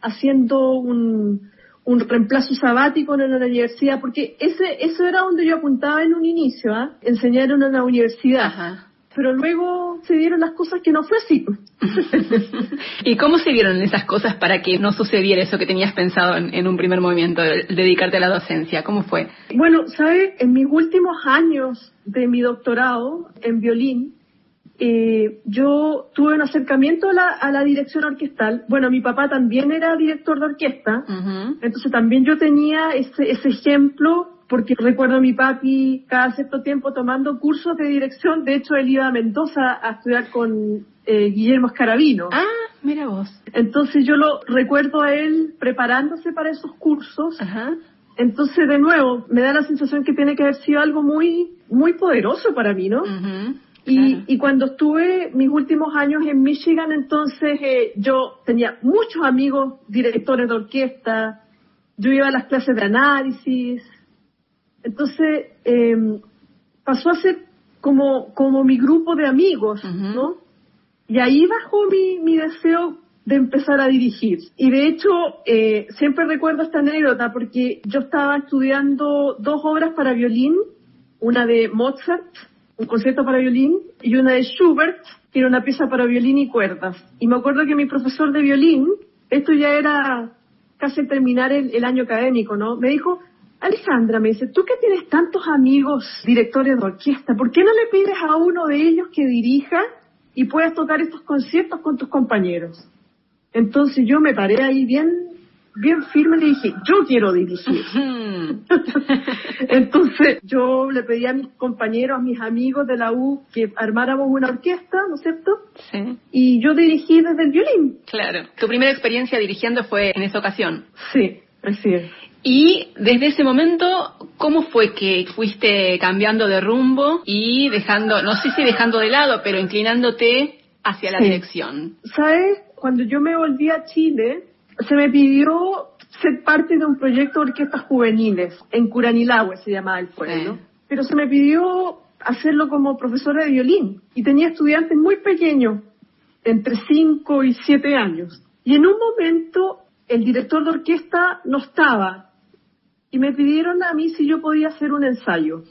haciendo un, un reemplazo sabático en la universidad, porque ese, eso era donde yo apuntaba en un inicio, ¿ah? enseñar en una universidad pero luego se dieron las cosas que no fue así. ¿Y cómo se dieron esas cosas para que no sucediera eso que tenías pensado en, un primer movimiento, dedicarte a la docencia? ¿Cómo fue? Bueno, ¿sabes? En mis últimos años de mi doctorado en violín, eh, yo tuve un acercamiento a la, dirección orquestal. Bueno, mi papá también era director de orquesta, entonces también yo tenía ese, ese ejemplo porque recuerdo a mi papi cada cierto tiempo tomando cursos de dirección. De hecho, él iba a Mendoza a estudiar con eh, Guillermo Escarabino. Ah, mira vos. Entonces yo lo recuerdo a él preparándose para esos cursos. Ajá. Entonces, de nuevo, me da la sensación que tiene que haber sido algo muy, muy poderoso para mí, ¿no? y, y, cuando estuve mis últimos años en Michigan, entonces eh, yo tenía muchos amigos directores de orquesta, yo iba a las clases de análisis, entonces, eh, pasó a ser como, como mi grupo de amigos, ¿no? Y ahí bajó mi, mi deseo de empezar a dirigir. Y de hecho, eh, siempre recuerdo esta anécdota porque yo estaba estudiando dos obras para violín, una de Mozart, un concierto para violín, y una de Schubert, que era una pieza para violín y cuerdas. Y me acuerdo que mi profesor de violín, esto ya era casi terminar el, el año académico, ¿no? Me dijo, Alejandra, me dice, tú que tienes tantos amigos directores de orquesta, ¿por qué no le pides a uno de ellos que dirija y puedas tocar estos conciertos con tus compañeros? Entonces yo me paré ahí bien, bien firme y le dije, yo quiero dirigir. Entonces yo le pedí a mis compañeros, a mis amigos de la U que armáramos una orquesta, ¿no es cierto? Sí. Y yo dirigí desde el violín. Claro. Tu primera experiencia dirigiendo fue en esa ocasión. Sí, así es. Y desde ese momento, ¿cómo fue que fuiste cambiando de rumbo y dejando, no sé si dejando de lado, pero inclinándote hacia la Sí. dirección? ¿Sabes? Cuando yo me volví a Chile, se me pidió ser parte de un proyecto de orquestas juveniles en Curanilahue, se llamaba el pueblo. Sí. Pero se me pidió hacerlo como profesora de violín y tenía estudiantes muy pequeños, entre 5 y 7 años. Y en un momento el director de orquesta no estaba y me pidieron a mí si yo podía hacer un ensayo.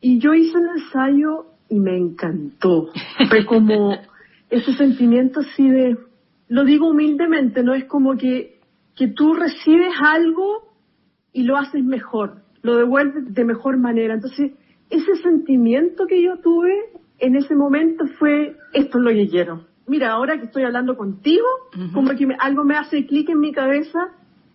Y yo hice el ensayo y me encantó. Fue como ese sentimiento así de, lo digo humildemente, ¿no? Es como que, que tú recibes algo y lo haces mejor, lo devuelves de mejor manera. Entonces, ese sentimiento que yo tuve en ese momento fue, esto es lo que quiero. Mira, ahora que estoy hablando contigo, como que me- algo me hace clic en mi cabeza,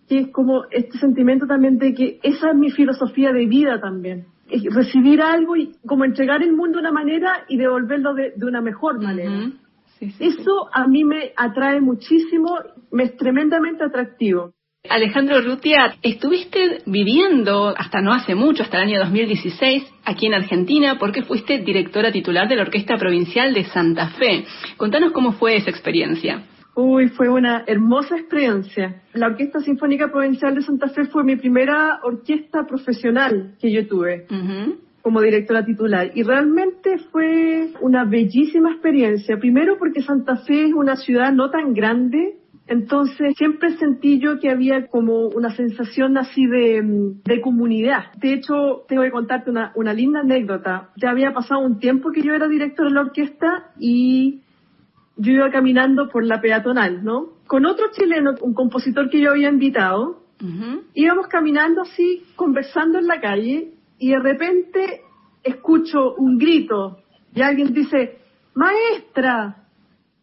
que es como este sentimiento también de que esa es mi filosofía de vida también. Es recibir algo y como entregar el mundo de una manera y devolverlo de, de una mejor manera. Sí, sí. Eso a mí me atrae muchísimo, me es tremendamente atractivo. Alejandro Rutia, estuviste viviendo hasta no hace mucho, hasta el año 2016, aquí en Argentina, porque fuiste directora titular de la Orquesta Provincial de Santa Fe. Contanos cómo fue esa experiencia. Uy, fue una hermosa experiencia. La Orquesta Sinfónica Provincial de Santa Fe fue mi primera orquesta profesional que yo tuve como directora titular y realmente fue una bellísima experiencia. Primero porque Santa Fe es una ciudad no tan grande, entonces siempre sentí yo que había como una sensación así de, mm, de comunidad. De hecho, tengo que contarte una, una linda anécdota. Ya había pasado un tiempo que yo era directora de la orquesta y yo iba caminando por la peatonal, ¿no? Con otro chileno, un compositor que yo había invitado, íbamos caminando así, conversando en la calle, y de repente escucho un grito, y alguien dice, maestra,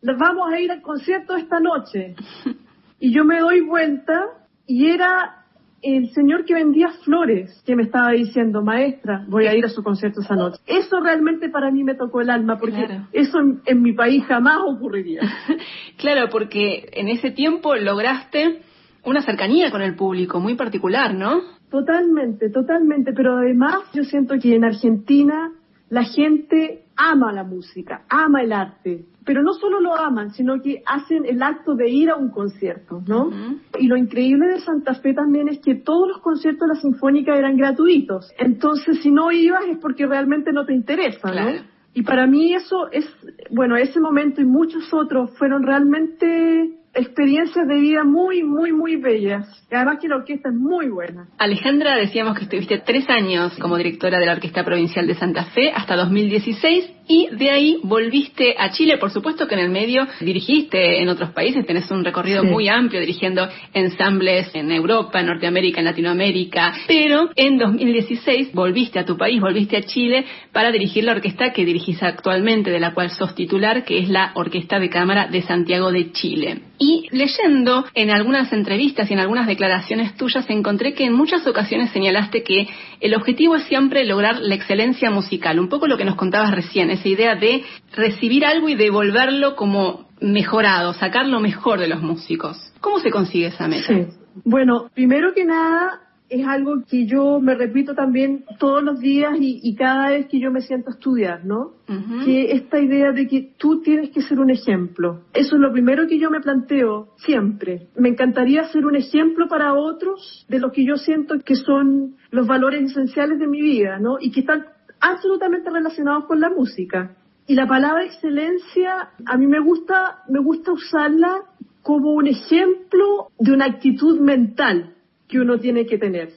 nos vamos a ir al concierto esta noche. Y yo me doy vuelta, y era el señor que vendía flores que me estaba diciendo, maestra, voy a ir a su concierto esa noche. Eso realmente para mí me tocó el alma, porque Claro. eso en, en mi país jamás ocurriría. Claro, porque en ese tiempo lograste una cercanía con el público muy particular, ¿no? Totalmente, totalmente, pero además yo siento que en Argentina la gente ama la música, ama el arte, pero no solo lo aman, sino que hacen el acto de ir a un concierto, ¿no? Y lo increíble de Santa Fe también es que todos los conciertos de la Sinfónica eran gratuitos, entonces si no ibas es porque realmente no te interesa, Claro. ¿no? Y para mí eso es, bueno, ese momento y muchos otros fueron realmente experiencias de vida muy, muy, muy bellas. Además que la orquesta es muy buena. Alejandra, decíamos que estuviste tres años como directora de la Orquesta Provincial de Santa Fe hasta 2016 y de ahí volviste a Chile. Por supuesto que en el medio dirigiste en otros países, tenés un recorrido Sí. muy amplio dirigiendo ensambles en Europa, en Norteamérica, en Latinoamérica, pero en 2016 volviste a tu país, volviste a Chile para dirigir la orquesta que dirigís actualmente, de la cual sos titular, que es la Orquesta de Cámara de Santiago de Chile. Y leyendo en algunas entrevistas y en algunas declaraciones tuyas encontré que en muchas ocasiones señalaste que el objetivo es siempre lograr la excelencia musical, un poco lo que nos contabas recién, esa idea de recibir algo y devolverlo como mejorado, sacar lo mejor de los músicos. ¿Cómo se consigue esa meta? Sí. Bueno, primero que nada, es algo que yo me repito también todos los días y, y cada vez que yo me siento a estudiar, ¿no? Ujú. Que esta idea de que tú tienes que ser un ejemplo. Eso es lo primero que yo me planteo siempre. Me encantaría ser un ejemplo para otros de lo que yo siento que son los valores esenciales de mi vida, ¿no? Y que están absolutamente relacionados con la música. Y la palabra excelencia, a mí me gusta, me gusta usarla como un ejemplo de una actitud mental que uno tiene que tener.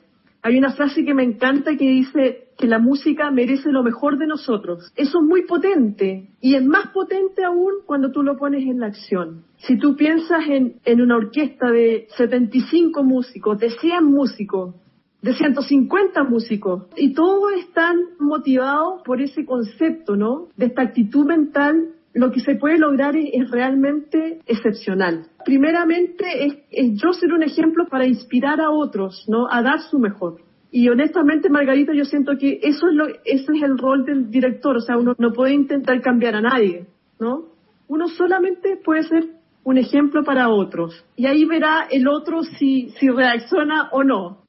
Hay una frase que me encanta que dice que la música merece lo mejor de nosotros. Eso es muy potente y es más potente aún cuando tú lo pones en la acción. Si tú piensas en, en una orquesta de 75 músicos, de 100 músicos, de 150 músicos y todos están motivados por ese concepto, ¿no? De esta actitud mental, lo que se puede lograr es, realmente excepcional. Primeramente es, yo ser un ejemplo para inspirar a otros, ¿no? A dar su mejor. Y honestamente, Margarita, yo siento que eso es lo, ese es el rol del director, o sea, uno no puede intentar cambiar a nadie, ¿no? Uno solamente puede ser un ejemplo para otros. Y ahí verá el otro si, si reacciona o no.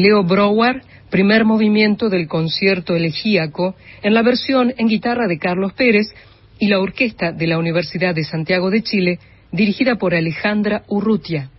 Leo Brouwer, primer movimiento del concierto elegíaco, en la versión en guitarra de Carlos Pérez y la orquesta de la Universidad de Santiago de Chile, dirigida por Alejandra Urrutia.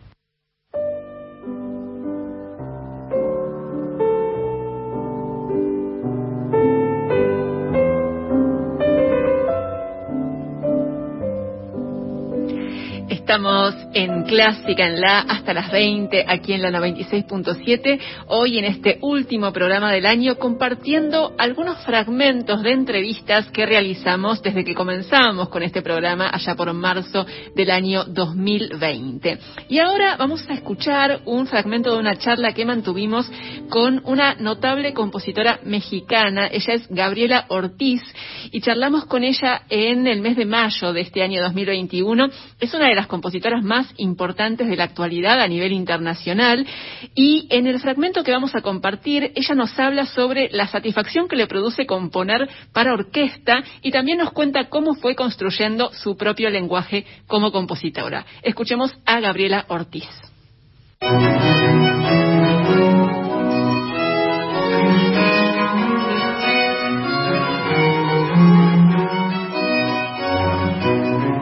Estamos en Clásica en la hasta las 20 aquí en la 96.7, hoy en este último programa del año compartiendo algunos fragmentos de entrevistas que realizamos desde que comenzamos con este programa allá por marzo del año 2020. Y ahora vamos a escuchar un fragmento de una charla que mantuvimos con una notable compositora mexicana, ella es Gabriela Ortiz y charlamos con ella en el mes de mayo de este año 2021. Es una de las más importantes de la actualidad a nivel internacional. Y en el fragmento que vamos a compartir, ella nos habla sobre la satisfacción que le produce componer para orquesta y también nos cuenta cómo fue construyendo su propio lenguaje como compositora. Escuchemos a Gabriela Ortiz.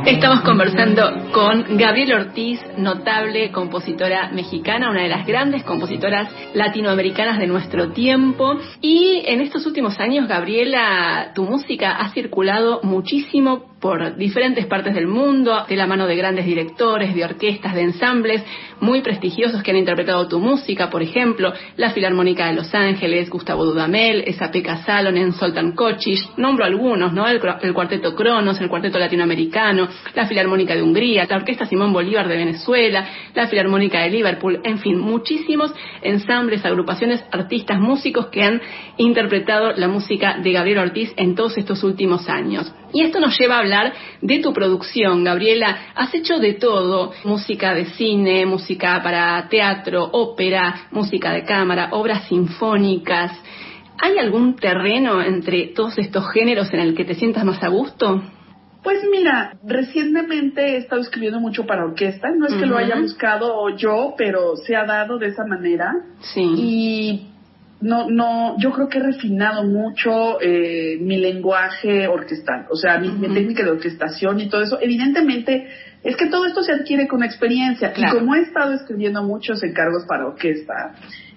Estamos conversando con Gabriela Ortiz, notable compositora mexicana, una de las grandes compositoras latinoamericanas de nuestro tiempo. Y en estos últimos años, Gabriela, tu música ha circulado muchísimo por diferentes partes del mundo, de la mano de grandes directores, de orquestas, de ensambles muy prestigiosos que han interpretado tu música, por ejemplo, la Filarmónica de Los Ángeles, Gustavo Dudamel, Esa-Pekka Salonen, Soltan Kocic, nombro algunos, ¿no? El, el, Cuarteto Cronos, el Cuarteto Latinoamericano, la Filarmónica de Hungría, la Orquesta Simón Bolívar de Venezuela, la Filarmónica de Liverpool, en fin, muchísimos ensambles, agrupaciones, artistas, músicos que han interpretado la música de Gabriel Ortiz en todos estos últimos años. Y esto nos lleva a hablar de tu producción, Gabriela. Has hecho de todo, música de cine, música para teatro, ópera, música de cámara, obras sinfónicas. ¿Hay algún terreno entre todos estos géneros en el que te sientas más a gusto? Pues mira, recientemente he estado escribiendo mucho para orquesta, no es que lo haya buscado yo, pero se ha dado de esa manera. Sí. Y no, no, yo creo que he refinado mucho eh, mi lenguaje orquestal, o sea, mi, mi, técnica de orquestación y todo eso. Evidentemente, es que todo esto se adquiere con experiencia. Claro. Y como he estado escribiendo muchos encargos para orquesta,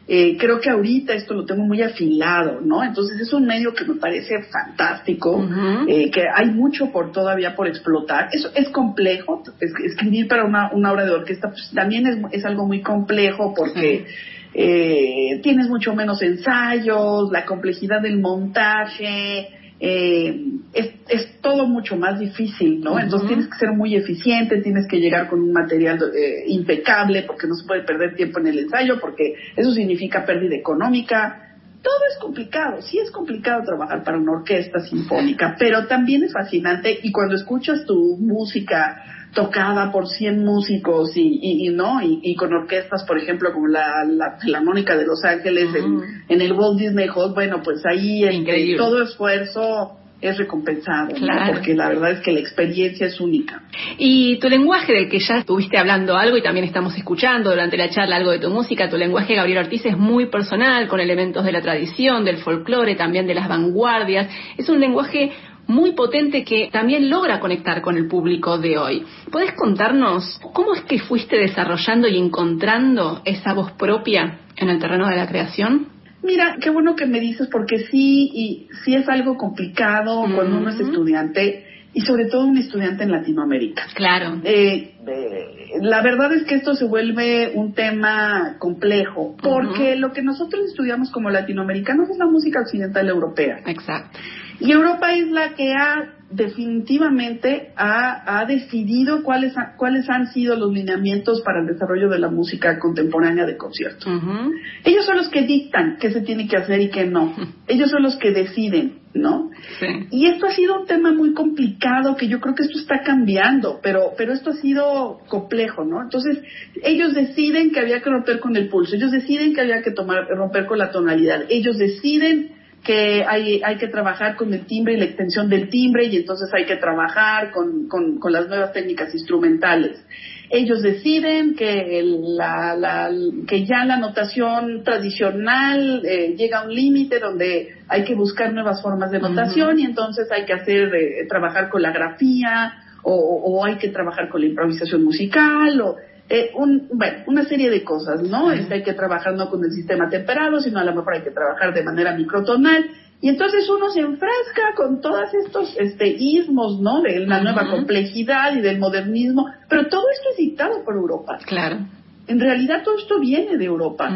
eh, creo que ahorita esto lo tengo muy afilado, ¿no? Entonces es un medio que me parece fantástico, Uh -huh. eh, que hay mucho por todavía por explotar. Eso es complejo, es, escribir para una, una obra de orquesta pues, también es, es algo muy complejo porque eh, tienes mucho menos ensayos, la complejidad del montaje, eh, es, es, todo mucho más difícil, ¿no? Uh -huh. Entonces tienes que ser muy eficiente, tienes que llegar con un material eh, impecable porque no se puede perder tiempo en el ensayo porque eso significa pérdida económica. Todo es complicado, sí es complicado trabajar para una orquesta sinfónica, pero también es fascinante y cuando escuchas tu música tocada por 100 músicos y, y, y no y, y, con orquestas por ejemplo como la, la Filarmónica de Los Ángeles uh -huh. en, en, el Walt Disney Hall bueno pues ahí este, todo esfuerzo es recompensado claro. ¿no? porque la verdad es que la experiencia es única y tu lenguaje del que ya estuviste hablando algo y también estamos escuchando durante la charla algo de tu música tu lenguaje Gabriel Ortiz es muy personal con elementos de la tradición del folclore también de las vanguardias es un lenguaje muy potente que también logra conectar con el público de hoy. ¿Puedes contarnos cómo es que fuiste desarrollando y encontrando esa voz propia en el terreno de la creación? Mira, qué bueno que me dices porque sí, y sí es algo complicado cuando uno es estudiante y sobre todo un estudiante en Latinoamérica. Claro. Eh, eh, la verdad es que esto se vuelve un tema complejo porque uh -huh. lo que nosotros estudiamos como latinoamericanos es la música occidental europea. Exacto. Y Europa es la que ha definitivamente ha, ha decidido cuáles, ha, cuáles han sido los lineamientos para el desarrollo de la música contemporánea de concierto. Uh -huh. Ellos son los que dictan qué se tiene que hacer y qué no. Ellos son los que deciden, ¿no? Sí. Y esto ha sido un tema muy complicado que yo creo que esto está cambiando, pero, pero esto ha sido complejo, ¿no? Entonces, ellos deciden que había que romper con el pulso, ellos deciden que había que tomar, romper con la tonalidad, ellos deciden que hay, hay que trabajar con el timbre y la extensión del timbre y entonces hay que trabajar con, con, con las nuevas técnicas instrumentales. ellos deciden que, la, la, que ya la notación tradicional eh, llega a un límite donde hay que buscar nuevas formas de notación y entonces hay que hacer, eh, trabajar con la grafía o, o, hay que trabajar con la improvisación musical o eh, un, bueno, una serie de cosas, ¿no? Este, hay que trabajar no con el sistema temperado, sino a lo mejor hay que trabajar de manera microtonal. Y entonces uno se enfrasca con todos estos este, ismos, ¿no? De la nueva complejidad y del modernismo, pero todo esto es dictado por Europa. Claro. En realidad todo esto viene de Europa.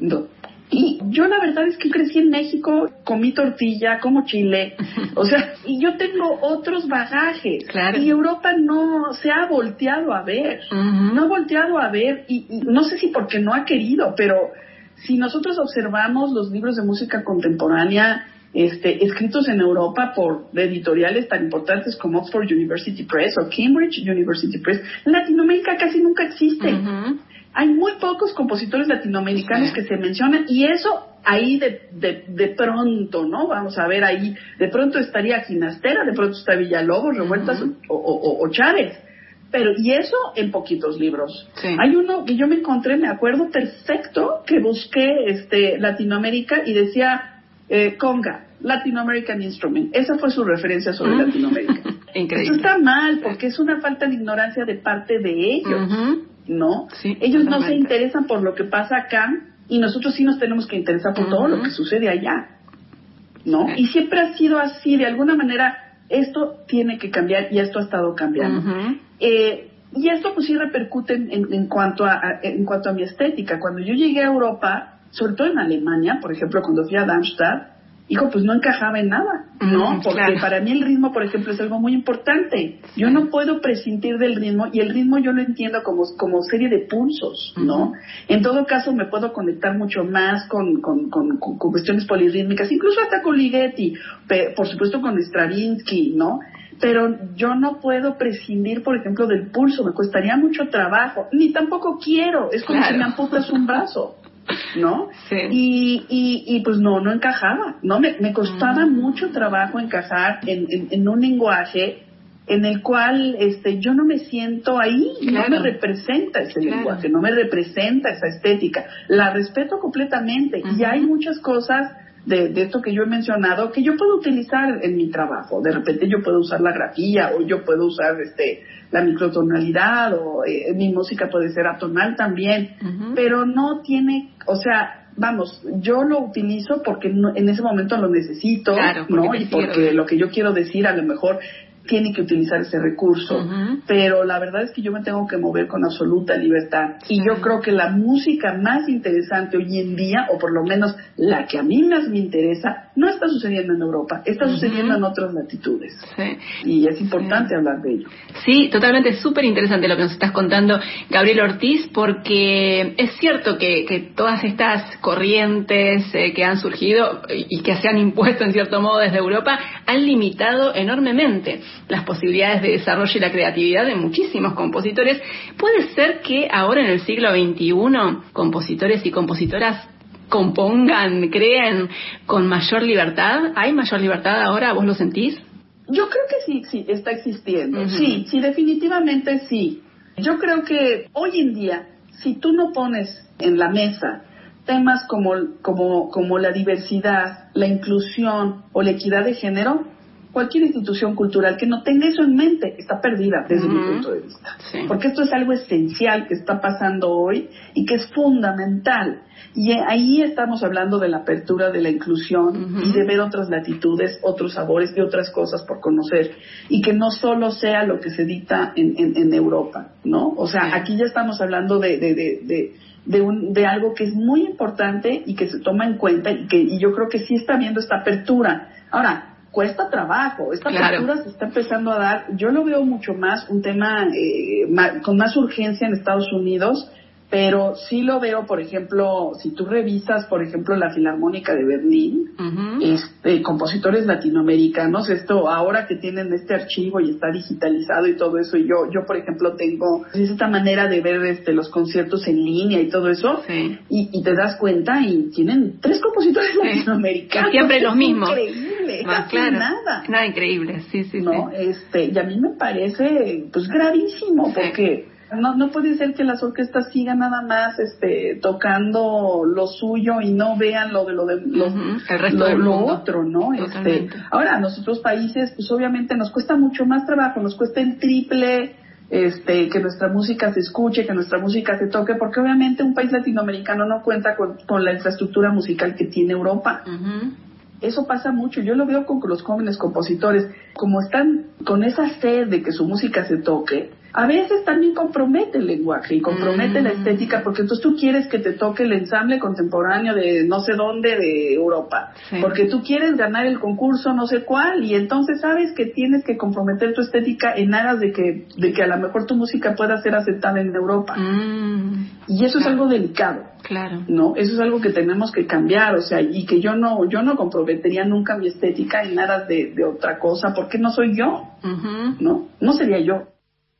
no, y yo la verdad es que crecí en México, comí tortilla, como chile, o sea, y yo tengo otros bagajes. Y Europa no se ha volteado a ver, no ha volteado a ver, y, no sé si porque no ha querido, pero si nosotros observamos los libros de música contemporánea, este, escritos en Europa por editoriales tan importantes como Oxford University Press o Cambridge University Press, Latinoamérica casi nunca existe hay muy pocos compositores latinoamericanos que se mencionan y eso ahí de, de, de, pronto, ¿no? Vamos a ver ahí, de pronto estaría Ginastera, de pronto está Villalobos, Revueltas o, o, o, Chávez. Pero, y eso en poquitos libros. Hay uno que yo me encontré, me acuerdo perfecto, que busqué este Latinoamérica y decía eh, Conga, Latin American Instrument. Esa fue su referencia sobre Latinoamérica. Increíble. Eso está mal, porque es una falta de ignorancia de parte de ellos. ¿No? Ellos no se interesan por lo que pasa acá y nosotros sí nos tenemos que interesar por todo lo que sucede allá, ¿no? Y siempre ha sido así, de alguna manera esto tiene que cambiar y esto ha estado cambiando. eh, y esto pues sí repercute en, en, cuanto a, en cuanto a mi estética. Cuando yo llegué a Europa, sobre todo en Alemania, por ejemplo, cuando fui a Darmstadt, hijo, pues no encajaba en nada, ¿no? Porque para mí el ritmo, por ejemplo, es algo muy importante. Yo no puedo prescindir del ritmo y el ritmo yo lo entiendo como, como serie de pulsos, ¿no? En todo caso me puedo conectar mucho más con, con, con, con cuestiones polirrítmicas, incluso hasta con Ligeti, por supuesto con Stravinsky, ¿no? pero yo no puedo prescindir, por ejemplo, del pulso, me costaría mucho trabajo, ni tampoco quiero, es como si me amputas un brazo. ¿No? Y, y, y, pues no, no encajaba, ¿no? Me, me costaba mucho trabajo encajar en, en, un lenguaje en el cual este yo no me siento ahí, no me representa ese lenguaje, no me representa esa estética. La respeto completamente y hay muchas cosas de, de, esto que yo he mencionado que yo puedo utilizar en mi trabajo. De repente yo puedo usar la grafía o yo puedo usar este la microtonalidad o eh, mi música puede ser atonal también, pero no tiene, o sea, vamos, yo lo utilizo porque en ese momento lo necesito, ¿no? Y porque lo que yo quiero decir a lo mejor tiene que utilizar ese recurso, pero la verdad es que yo me tengo que mover con absoluta libertad. Y yo creo que la música más interesante hoy en día, o por lo menos la que a mí más me interesa, no está sucediendo en Europa, está sucediendo en otras latitudes. Y es importante hablar de ello. Sí, totalmente, súper interesante lo que nos estás contando, Gabriel Ortiz, porque es cierto que, que todas estas corrientes eh, que han surgido y que se han impuesto en cierto modo desde Europa han limitado enormemente las posibilidades de desarrollo y la creatividad de muchísimos compositores. ¿Puede ser que ahora en el siglo XXI compositores y compositoras compongan, creen con mayor libertad? ¿Hay mayor libertad ahora? ¿Vos lo sentís? Yo creo que sí, sí, está existiendo. Sí, sí, definitivamente sí. Yo creo que hoy en día, si tú no pones en la mesa temas como, como, como la diversidad, la inclusión o la equidad de género, cualquier institución cultural que no tenga eso en mente está perdida desde mi punto de vista. Porque esto es algo esencial que está pasando hoy y que es fundamental. Y ahí estamos hablando de la apertura, de la inclusión y de ver otras latitudes, otros sabores y otras cosas por conocer. Y que no solo sea lo que se dicta en, en, Europa, ¿no? O sea, aquí ya estamos hablando de, de, de, de un, de algo que es muy importante y que se toma en cuenta y que y yo creo que sí está viendo esta apertura. Ahora, cuesta trabajo. Esta apertura se está empezando a dar, yo lo veo mucho más un tema eh, con más urgencia en Estados Unidos pero sí lo veo, por ejemplo, si tú revisas, por ejemplo, la Filarmónica de Berlín, este, compositores latinoamericanos, esto ahora que tienen este archivo y está digitalizado y todo eso, y yo, yo por ejemplo, tengo esta manera de ver este, los conciertos en línea y todo eso, y, te das cuenta y tienen tres compositores latinoamericanos. Siempre los mismos. Increíble, Más nada. Nada increíble, sí, sí, no, Este, y a mí me parece, pues, gravísimo, porque No, no puede ser que las orquestas sigan nada más este, tocando lo suyo y no vean lo de lo de lo, otro, ¿no? Este, ahora, a nosotros países, pues obviamente nos cuesta mucho más trabajo, nos cuesta el triple este, que nuestra música se escuche, que nuestra música se toque, porque obviamente un país latinoamericano no cuenta con, con la infraestructura musical que tiene Europa. Eso pasa mucho, yo lo veo con los jóvenes compositores, como están con esa sed de que su música se toque, a veces también compromete el lenguaje y compromete la mm. estética porque entonces tú quieres que te toque el ensamble contemporáneo de no sé dónde de Europa, porque tú quieres ganar el concurso no sé cuál y entonces sabes que tienes que comprometer tu estética en aras de que de que a lo mejor tu música pueda ser aceptada en Europa. Mm. Y eso es algo delicado. Claro. ¿No? Eso es algo que tenemos que cambiar, o sea, y que yo no yo no comprometería nunca mi estética en aras de, de otra cosa, porque no soy yo. ¿No? No sería yo.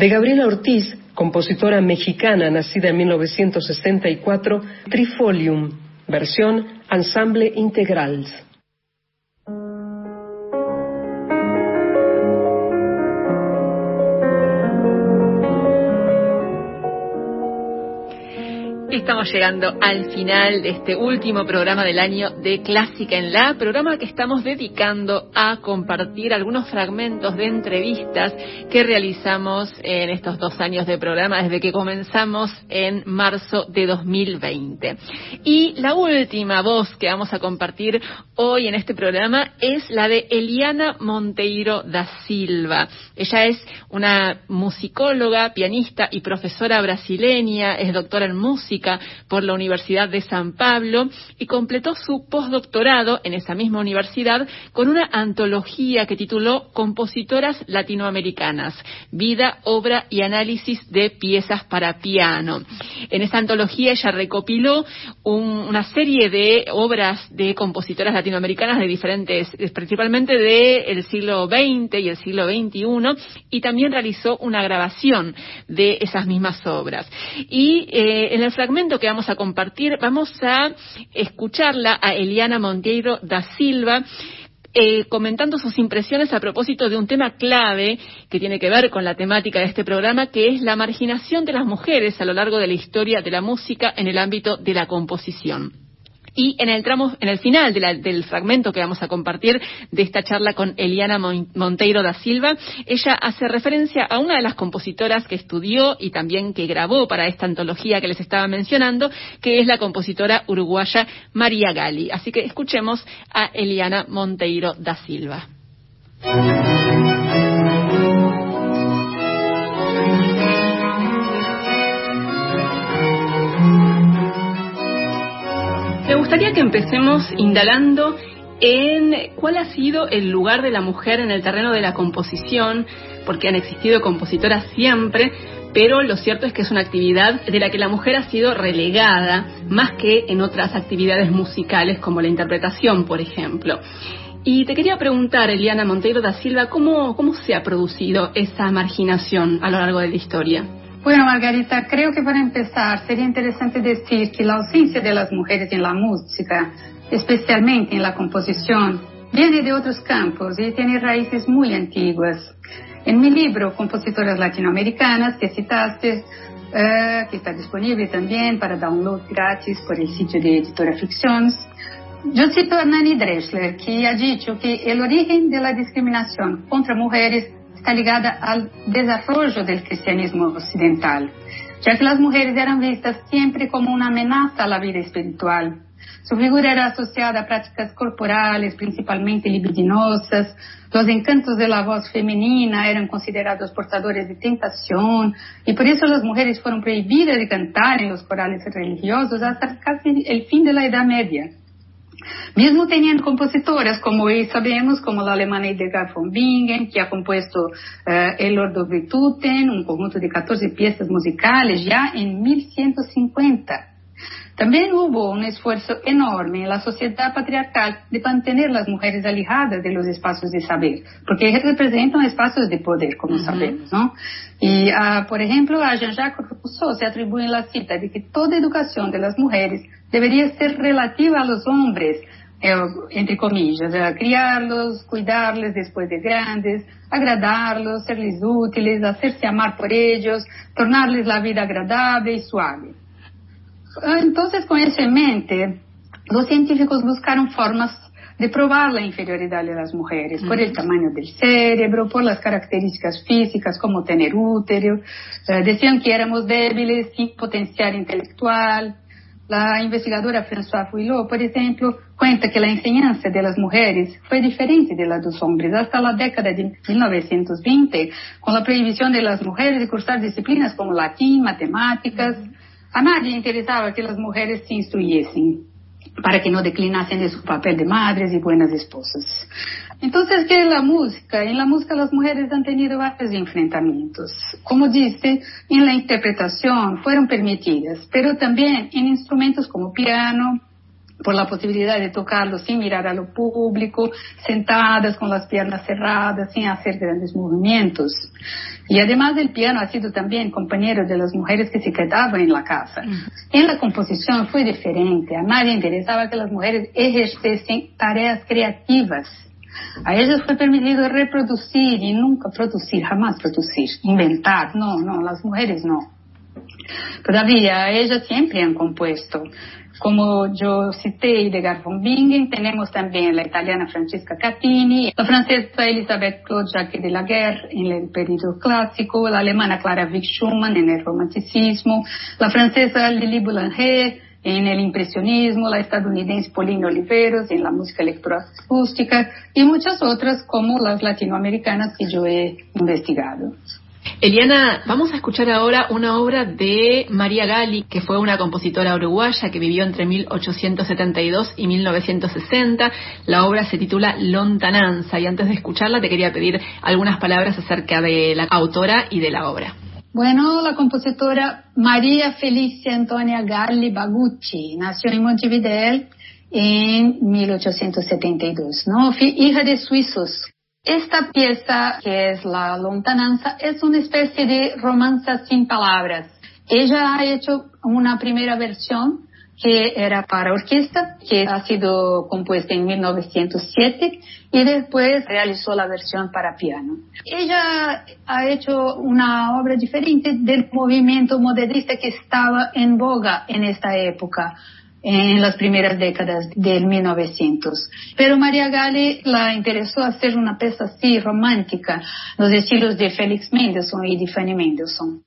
De Gabriela Ortiz, compositora mexicana nacida en 1964, Trifolium, versión Ensemble Integrals. Estamos llegando al final de este último programa del año de Clásica en la, programa que estamos dedicando a compartir algunos fragmentos de entrevistas que realizamos en estos dos años de programa desde que comenzamos en marzo de 2020. Y la última voz que vamos a compartir hoy en este programa es la de Eliana Monteiro da Silva. Ella es una musicóloga, pianista y profesora brasileña, es doctora en música por la Universidad de San Pablo y completó su postdoctorado en esa misma universidad con una antología que tituló Compositoras Latinoamericanas, Vida, Obra y Análisis de Piezas para Piano. En esa antología ella recopiló una serie de obras de compositoras latinoamericanas de diferentes, principalmente del siglo XX y el siglo XXI, y también realizó una grabación de esas mismas obras. Y eh, en el fragmento que vamos a compartir, vamos a escucharla a Eliana Monteiro da Silva. Eh, comentando sus impresiones a propósito de un tema clave que tiene que ver con la temática de este programa, que es la marginación de las mujeres a lo largo de la historia de la música en el ámbito de la composición. Y en el tramo, en el final del fragmento que vamos a compartir de esta charla con Eliana Monteiro da Silva, ella hace referencia a una de las compositoras que estudió y también que grabó para esta antología que les estaba mencionando, que es la compositora uruguaya María Gali. Así que escuchemos a Eliana Monteiro da Silva. Gustaría que empecemos indagando en cuál ha sido el lugar de la mujer en el terreno de la composición, porque han existido compositoras siempre, pero lo cierto es que es una actividad de la que la mujer ha sido relegada más que en otras actividades musicales como la interpretación, por ejemplo. Y te quería preguntar, Eliana Monteiro da Silva, ¿cómo, cómo se ha producido esa marginación a lo largo de la historia? Bueno, Margarita, creo que para empezar sería interesante decir que la ausencia de las mujeres en la música, especialmente en la composición, viene de otros campos y tiene raíces muy antiguas. En mi libro, Compositoras Latinoamericanas, que citaste, eh, que está disponible también para download gratis por el sitio de Editora Ficciones, yo cito a Nani Dreschler, que ha dicho que el origen de la discriminación contra mujeres está ligada al desarrollo del cristianismo occidental, ya que las mujeres eran vistas siempre como una amenaza a la vida espiritual. Su figura era asociada a prácticas corporales, principalmente libidinosas. Los encantos de la voz femenina eran considerados portadores de tentación y por eso las mujeres fueron prohibidas de cantar en los corales religiosos hasta casi el fin de la Edad Media. Mesmo teniendo compositoras, como sabemos, como la alemana Hildegard von Bingen, que ha compuesto uh, El Ordo Virtuten, un conjunto de 14 piezas musicales ya en 1150. También hubo un esfuerzo enorme en la sociedad patriarcal de mantener las mujeres alejadas de los espacios de saber, porque representan espacios de poder, como uh -huh. sabemos, ¿no? Y, uh, por ejemplo, a Jean-Jacques Rousseau se atribuye la cita de que toda educación de las mujeres debería ser relativa a los hombres, eh, entre comillas, criarlos, cuidarles después de grandes, agradarlos, serles útiles, hacerse amar por ellos, tornarles la vida agradable y suave. Entonces, con eso en mente, los científicos buscaron formas de probar la inferioridad de las mujeres por el tamaño del cerebro, por las características físicas como tener útero. Eh, decían que éramos débiles sin potencial intelectual. La investigadora François Fouillot, por ejemplo, cuenta que la enseñanza de las mujeres fue diferente de la de los hombres hasta la década de 1920, con la prohibición de las mujeres de cursar disciplinas como latín, matemáticas. A nadie interesaba que las mujeres se instruyesen para que no declinasen de su papel de madres y buenas esposas. Entonces, ¿qué es la música? En la música las mujeres han tenido varios enfrentamientos. Como dice, en la interpretación fueron permitidas, pero también en instrumentos como piano, por la posibilidad de tocarlo sin mirar a lo público, sentadas con las piernas cerradas, sin hacer grandes movimientos. Y además el piano ha sido también compañero de las mujeres que se quedaban en la casa. En la composición fue diferente. A nadie interesaba que las mujeres ejercesen tareas creativas. A ellas fue permitido reproducir y nunca producir, jamás producir, inventar. No, no, las mujeres no. Todavía ellas siempre han compuesto. Como yo cité Edgar von Bingen, tenemos también la italiana Francesca Catini, la francesa Elisabeth Claude Jacques de la Guerre en el periodo clásico, la alemana Clara Wieck Schumann en el romanticismo, la francesa Lili Boulanger en el impresionismo, la estadounidense Pauline Oliveros en la música electroacústica y muchas otras como las latinoamericanas que yo he investigado. Eliana, vamos a escuchar ahora una obra de María Gali, que fue una compositora uruguaya que vivió entre 1872 y 1960. La obra se titula Lontananza y antes de escucharla te quería pedir algunas palabras acerca de la autora y de la obra. Bueno, la compositora María Felicia Antonia Galli Bagucci nació en Montevideo en 1872, ¿no? Hija de suizos esta pieza, que es la lontananza, es una especie de romanza sin palabras. Ella ha hecho una primera versión que era para orquesta, que ha sido compuesta en 1907 y después realizó la versión para piano. Ella ha hecho una obra diferente del movimiento modernista que estaba en boga en esta época en las primeras décadas del 1900. Pero María Gale la interesó hacer una pieza así romántica, los estilos de Félix Mendelssohn y de Fanny Mendelssohn.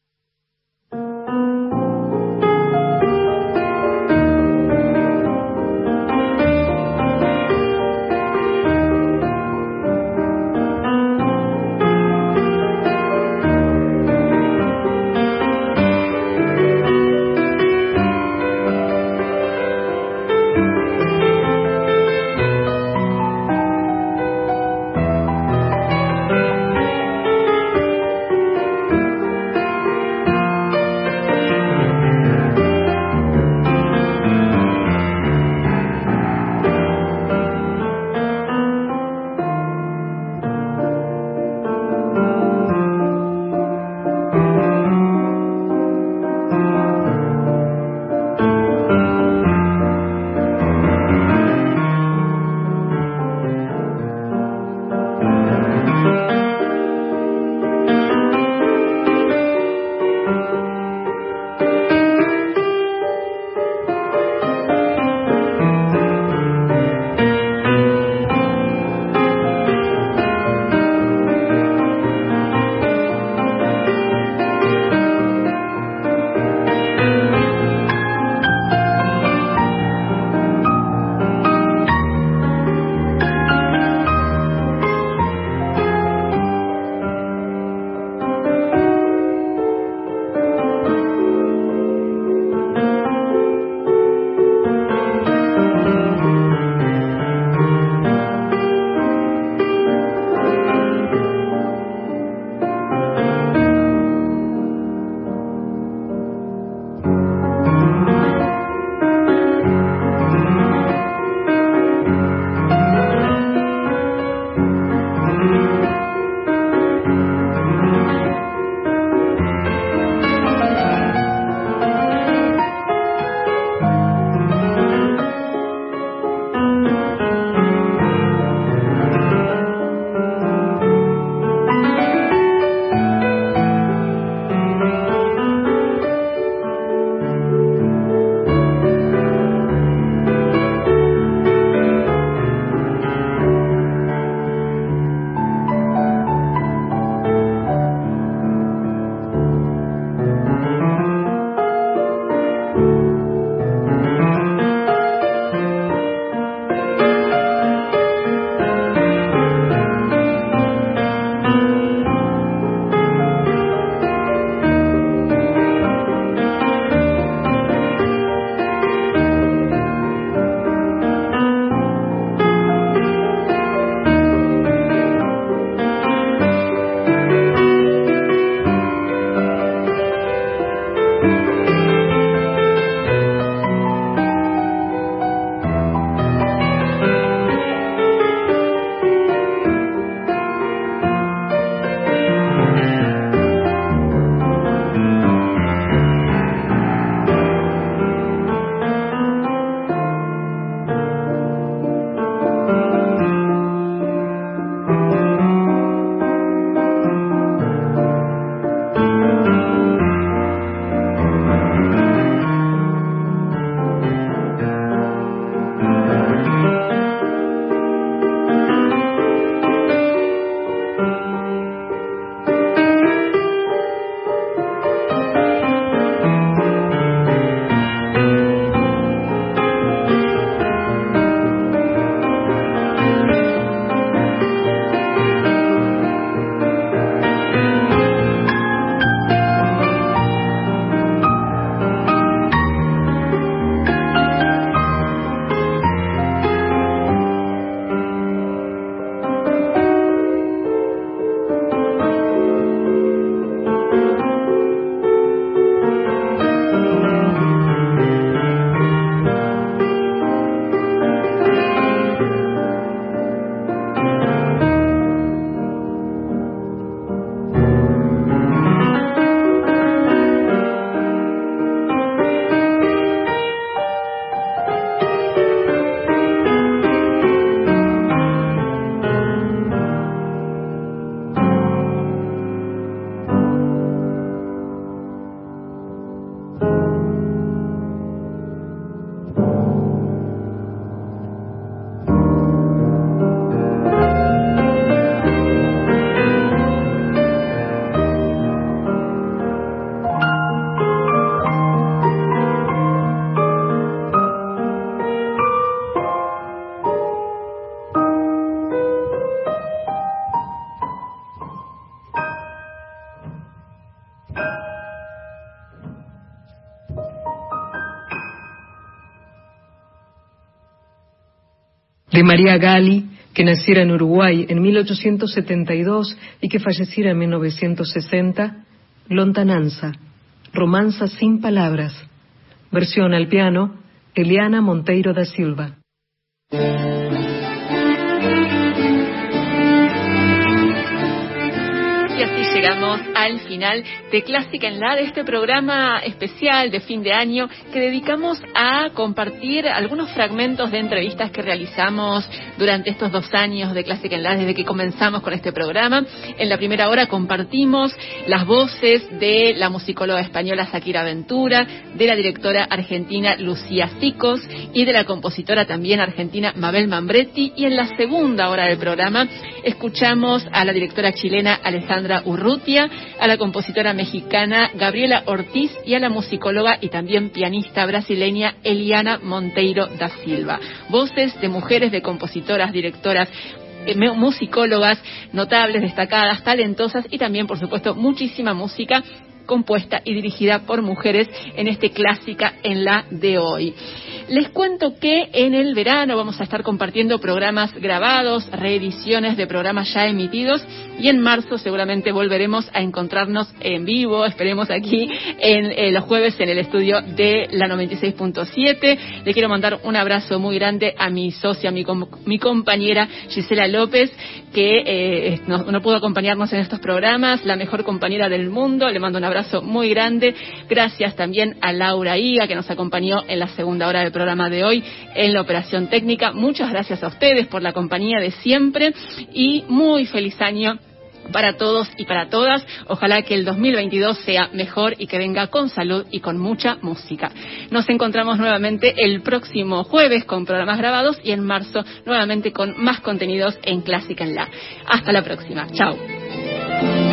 De María Gali, que naciera en Uruguay en 1872 y que falleciera en 1960, Lontananza, Romanza sin palabras, versión al piano, Eliana Monteiro da Silva. Llegamos al final de Clásica en la de este programa especial de fin de año que dedicamos a compartir algunos fragmentos de entrevistas que realizamos durante estos dos años de Clásica en la desde que comenzamos con este programa. En la primera hora compartimos las voces de la musicóloga española Shakira Ventura, de la directora argentina Lucía Sicos y de la compositora también argentina Mabel Mambretti. Y en la segunda hora del programa escuchamos a la directora chilena Alessandra Urru a la compositora mexicana Gabriela Ortiz y a la musicóloga y también pianista brasileña Eliana Monteiro da Silva. Voces de mujeres, de compositoras, directoras, eh, musicólogas notables, destacadas, talentosas y también, por supuesto, muchísima música compuesta y dirigida por mujeres en este clásica en la de hoy. Les cuento que en el verano vamos a estar compartiendo programas grabados, reediciones de programas ya emitidos y en marzo seguramente volveremos a encontrarnos en vivo, esperemos aquí en eh, los jueves en el estudio de la 96.7. Le quiero mandar un abrazo muy grande a mi socia, mi, mi compañera Gisela López, que eh, no, no pudo acompañarnos en estos programas, la mejor compañera del mundo. Le mando un abrazo muy grande. Gracias también a Laura Iga, que nos acompañó en la segunda hora del programa de hoy en la operación técnica. Muchas gracias a ustedes por la compañía de siempre y muy feliz año para todos y para todas. Ojalá que el 2022 sea mejor y que venga con salud y con mucha música. Nos encontramos nuevamente el próximo jueves con programas grabados y en marzo nuevamente con más contenidos en Clásica en La. Hasta la próxima. Chao.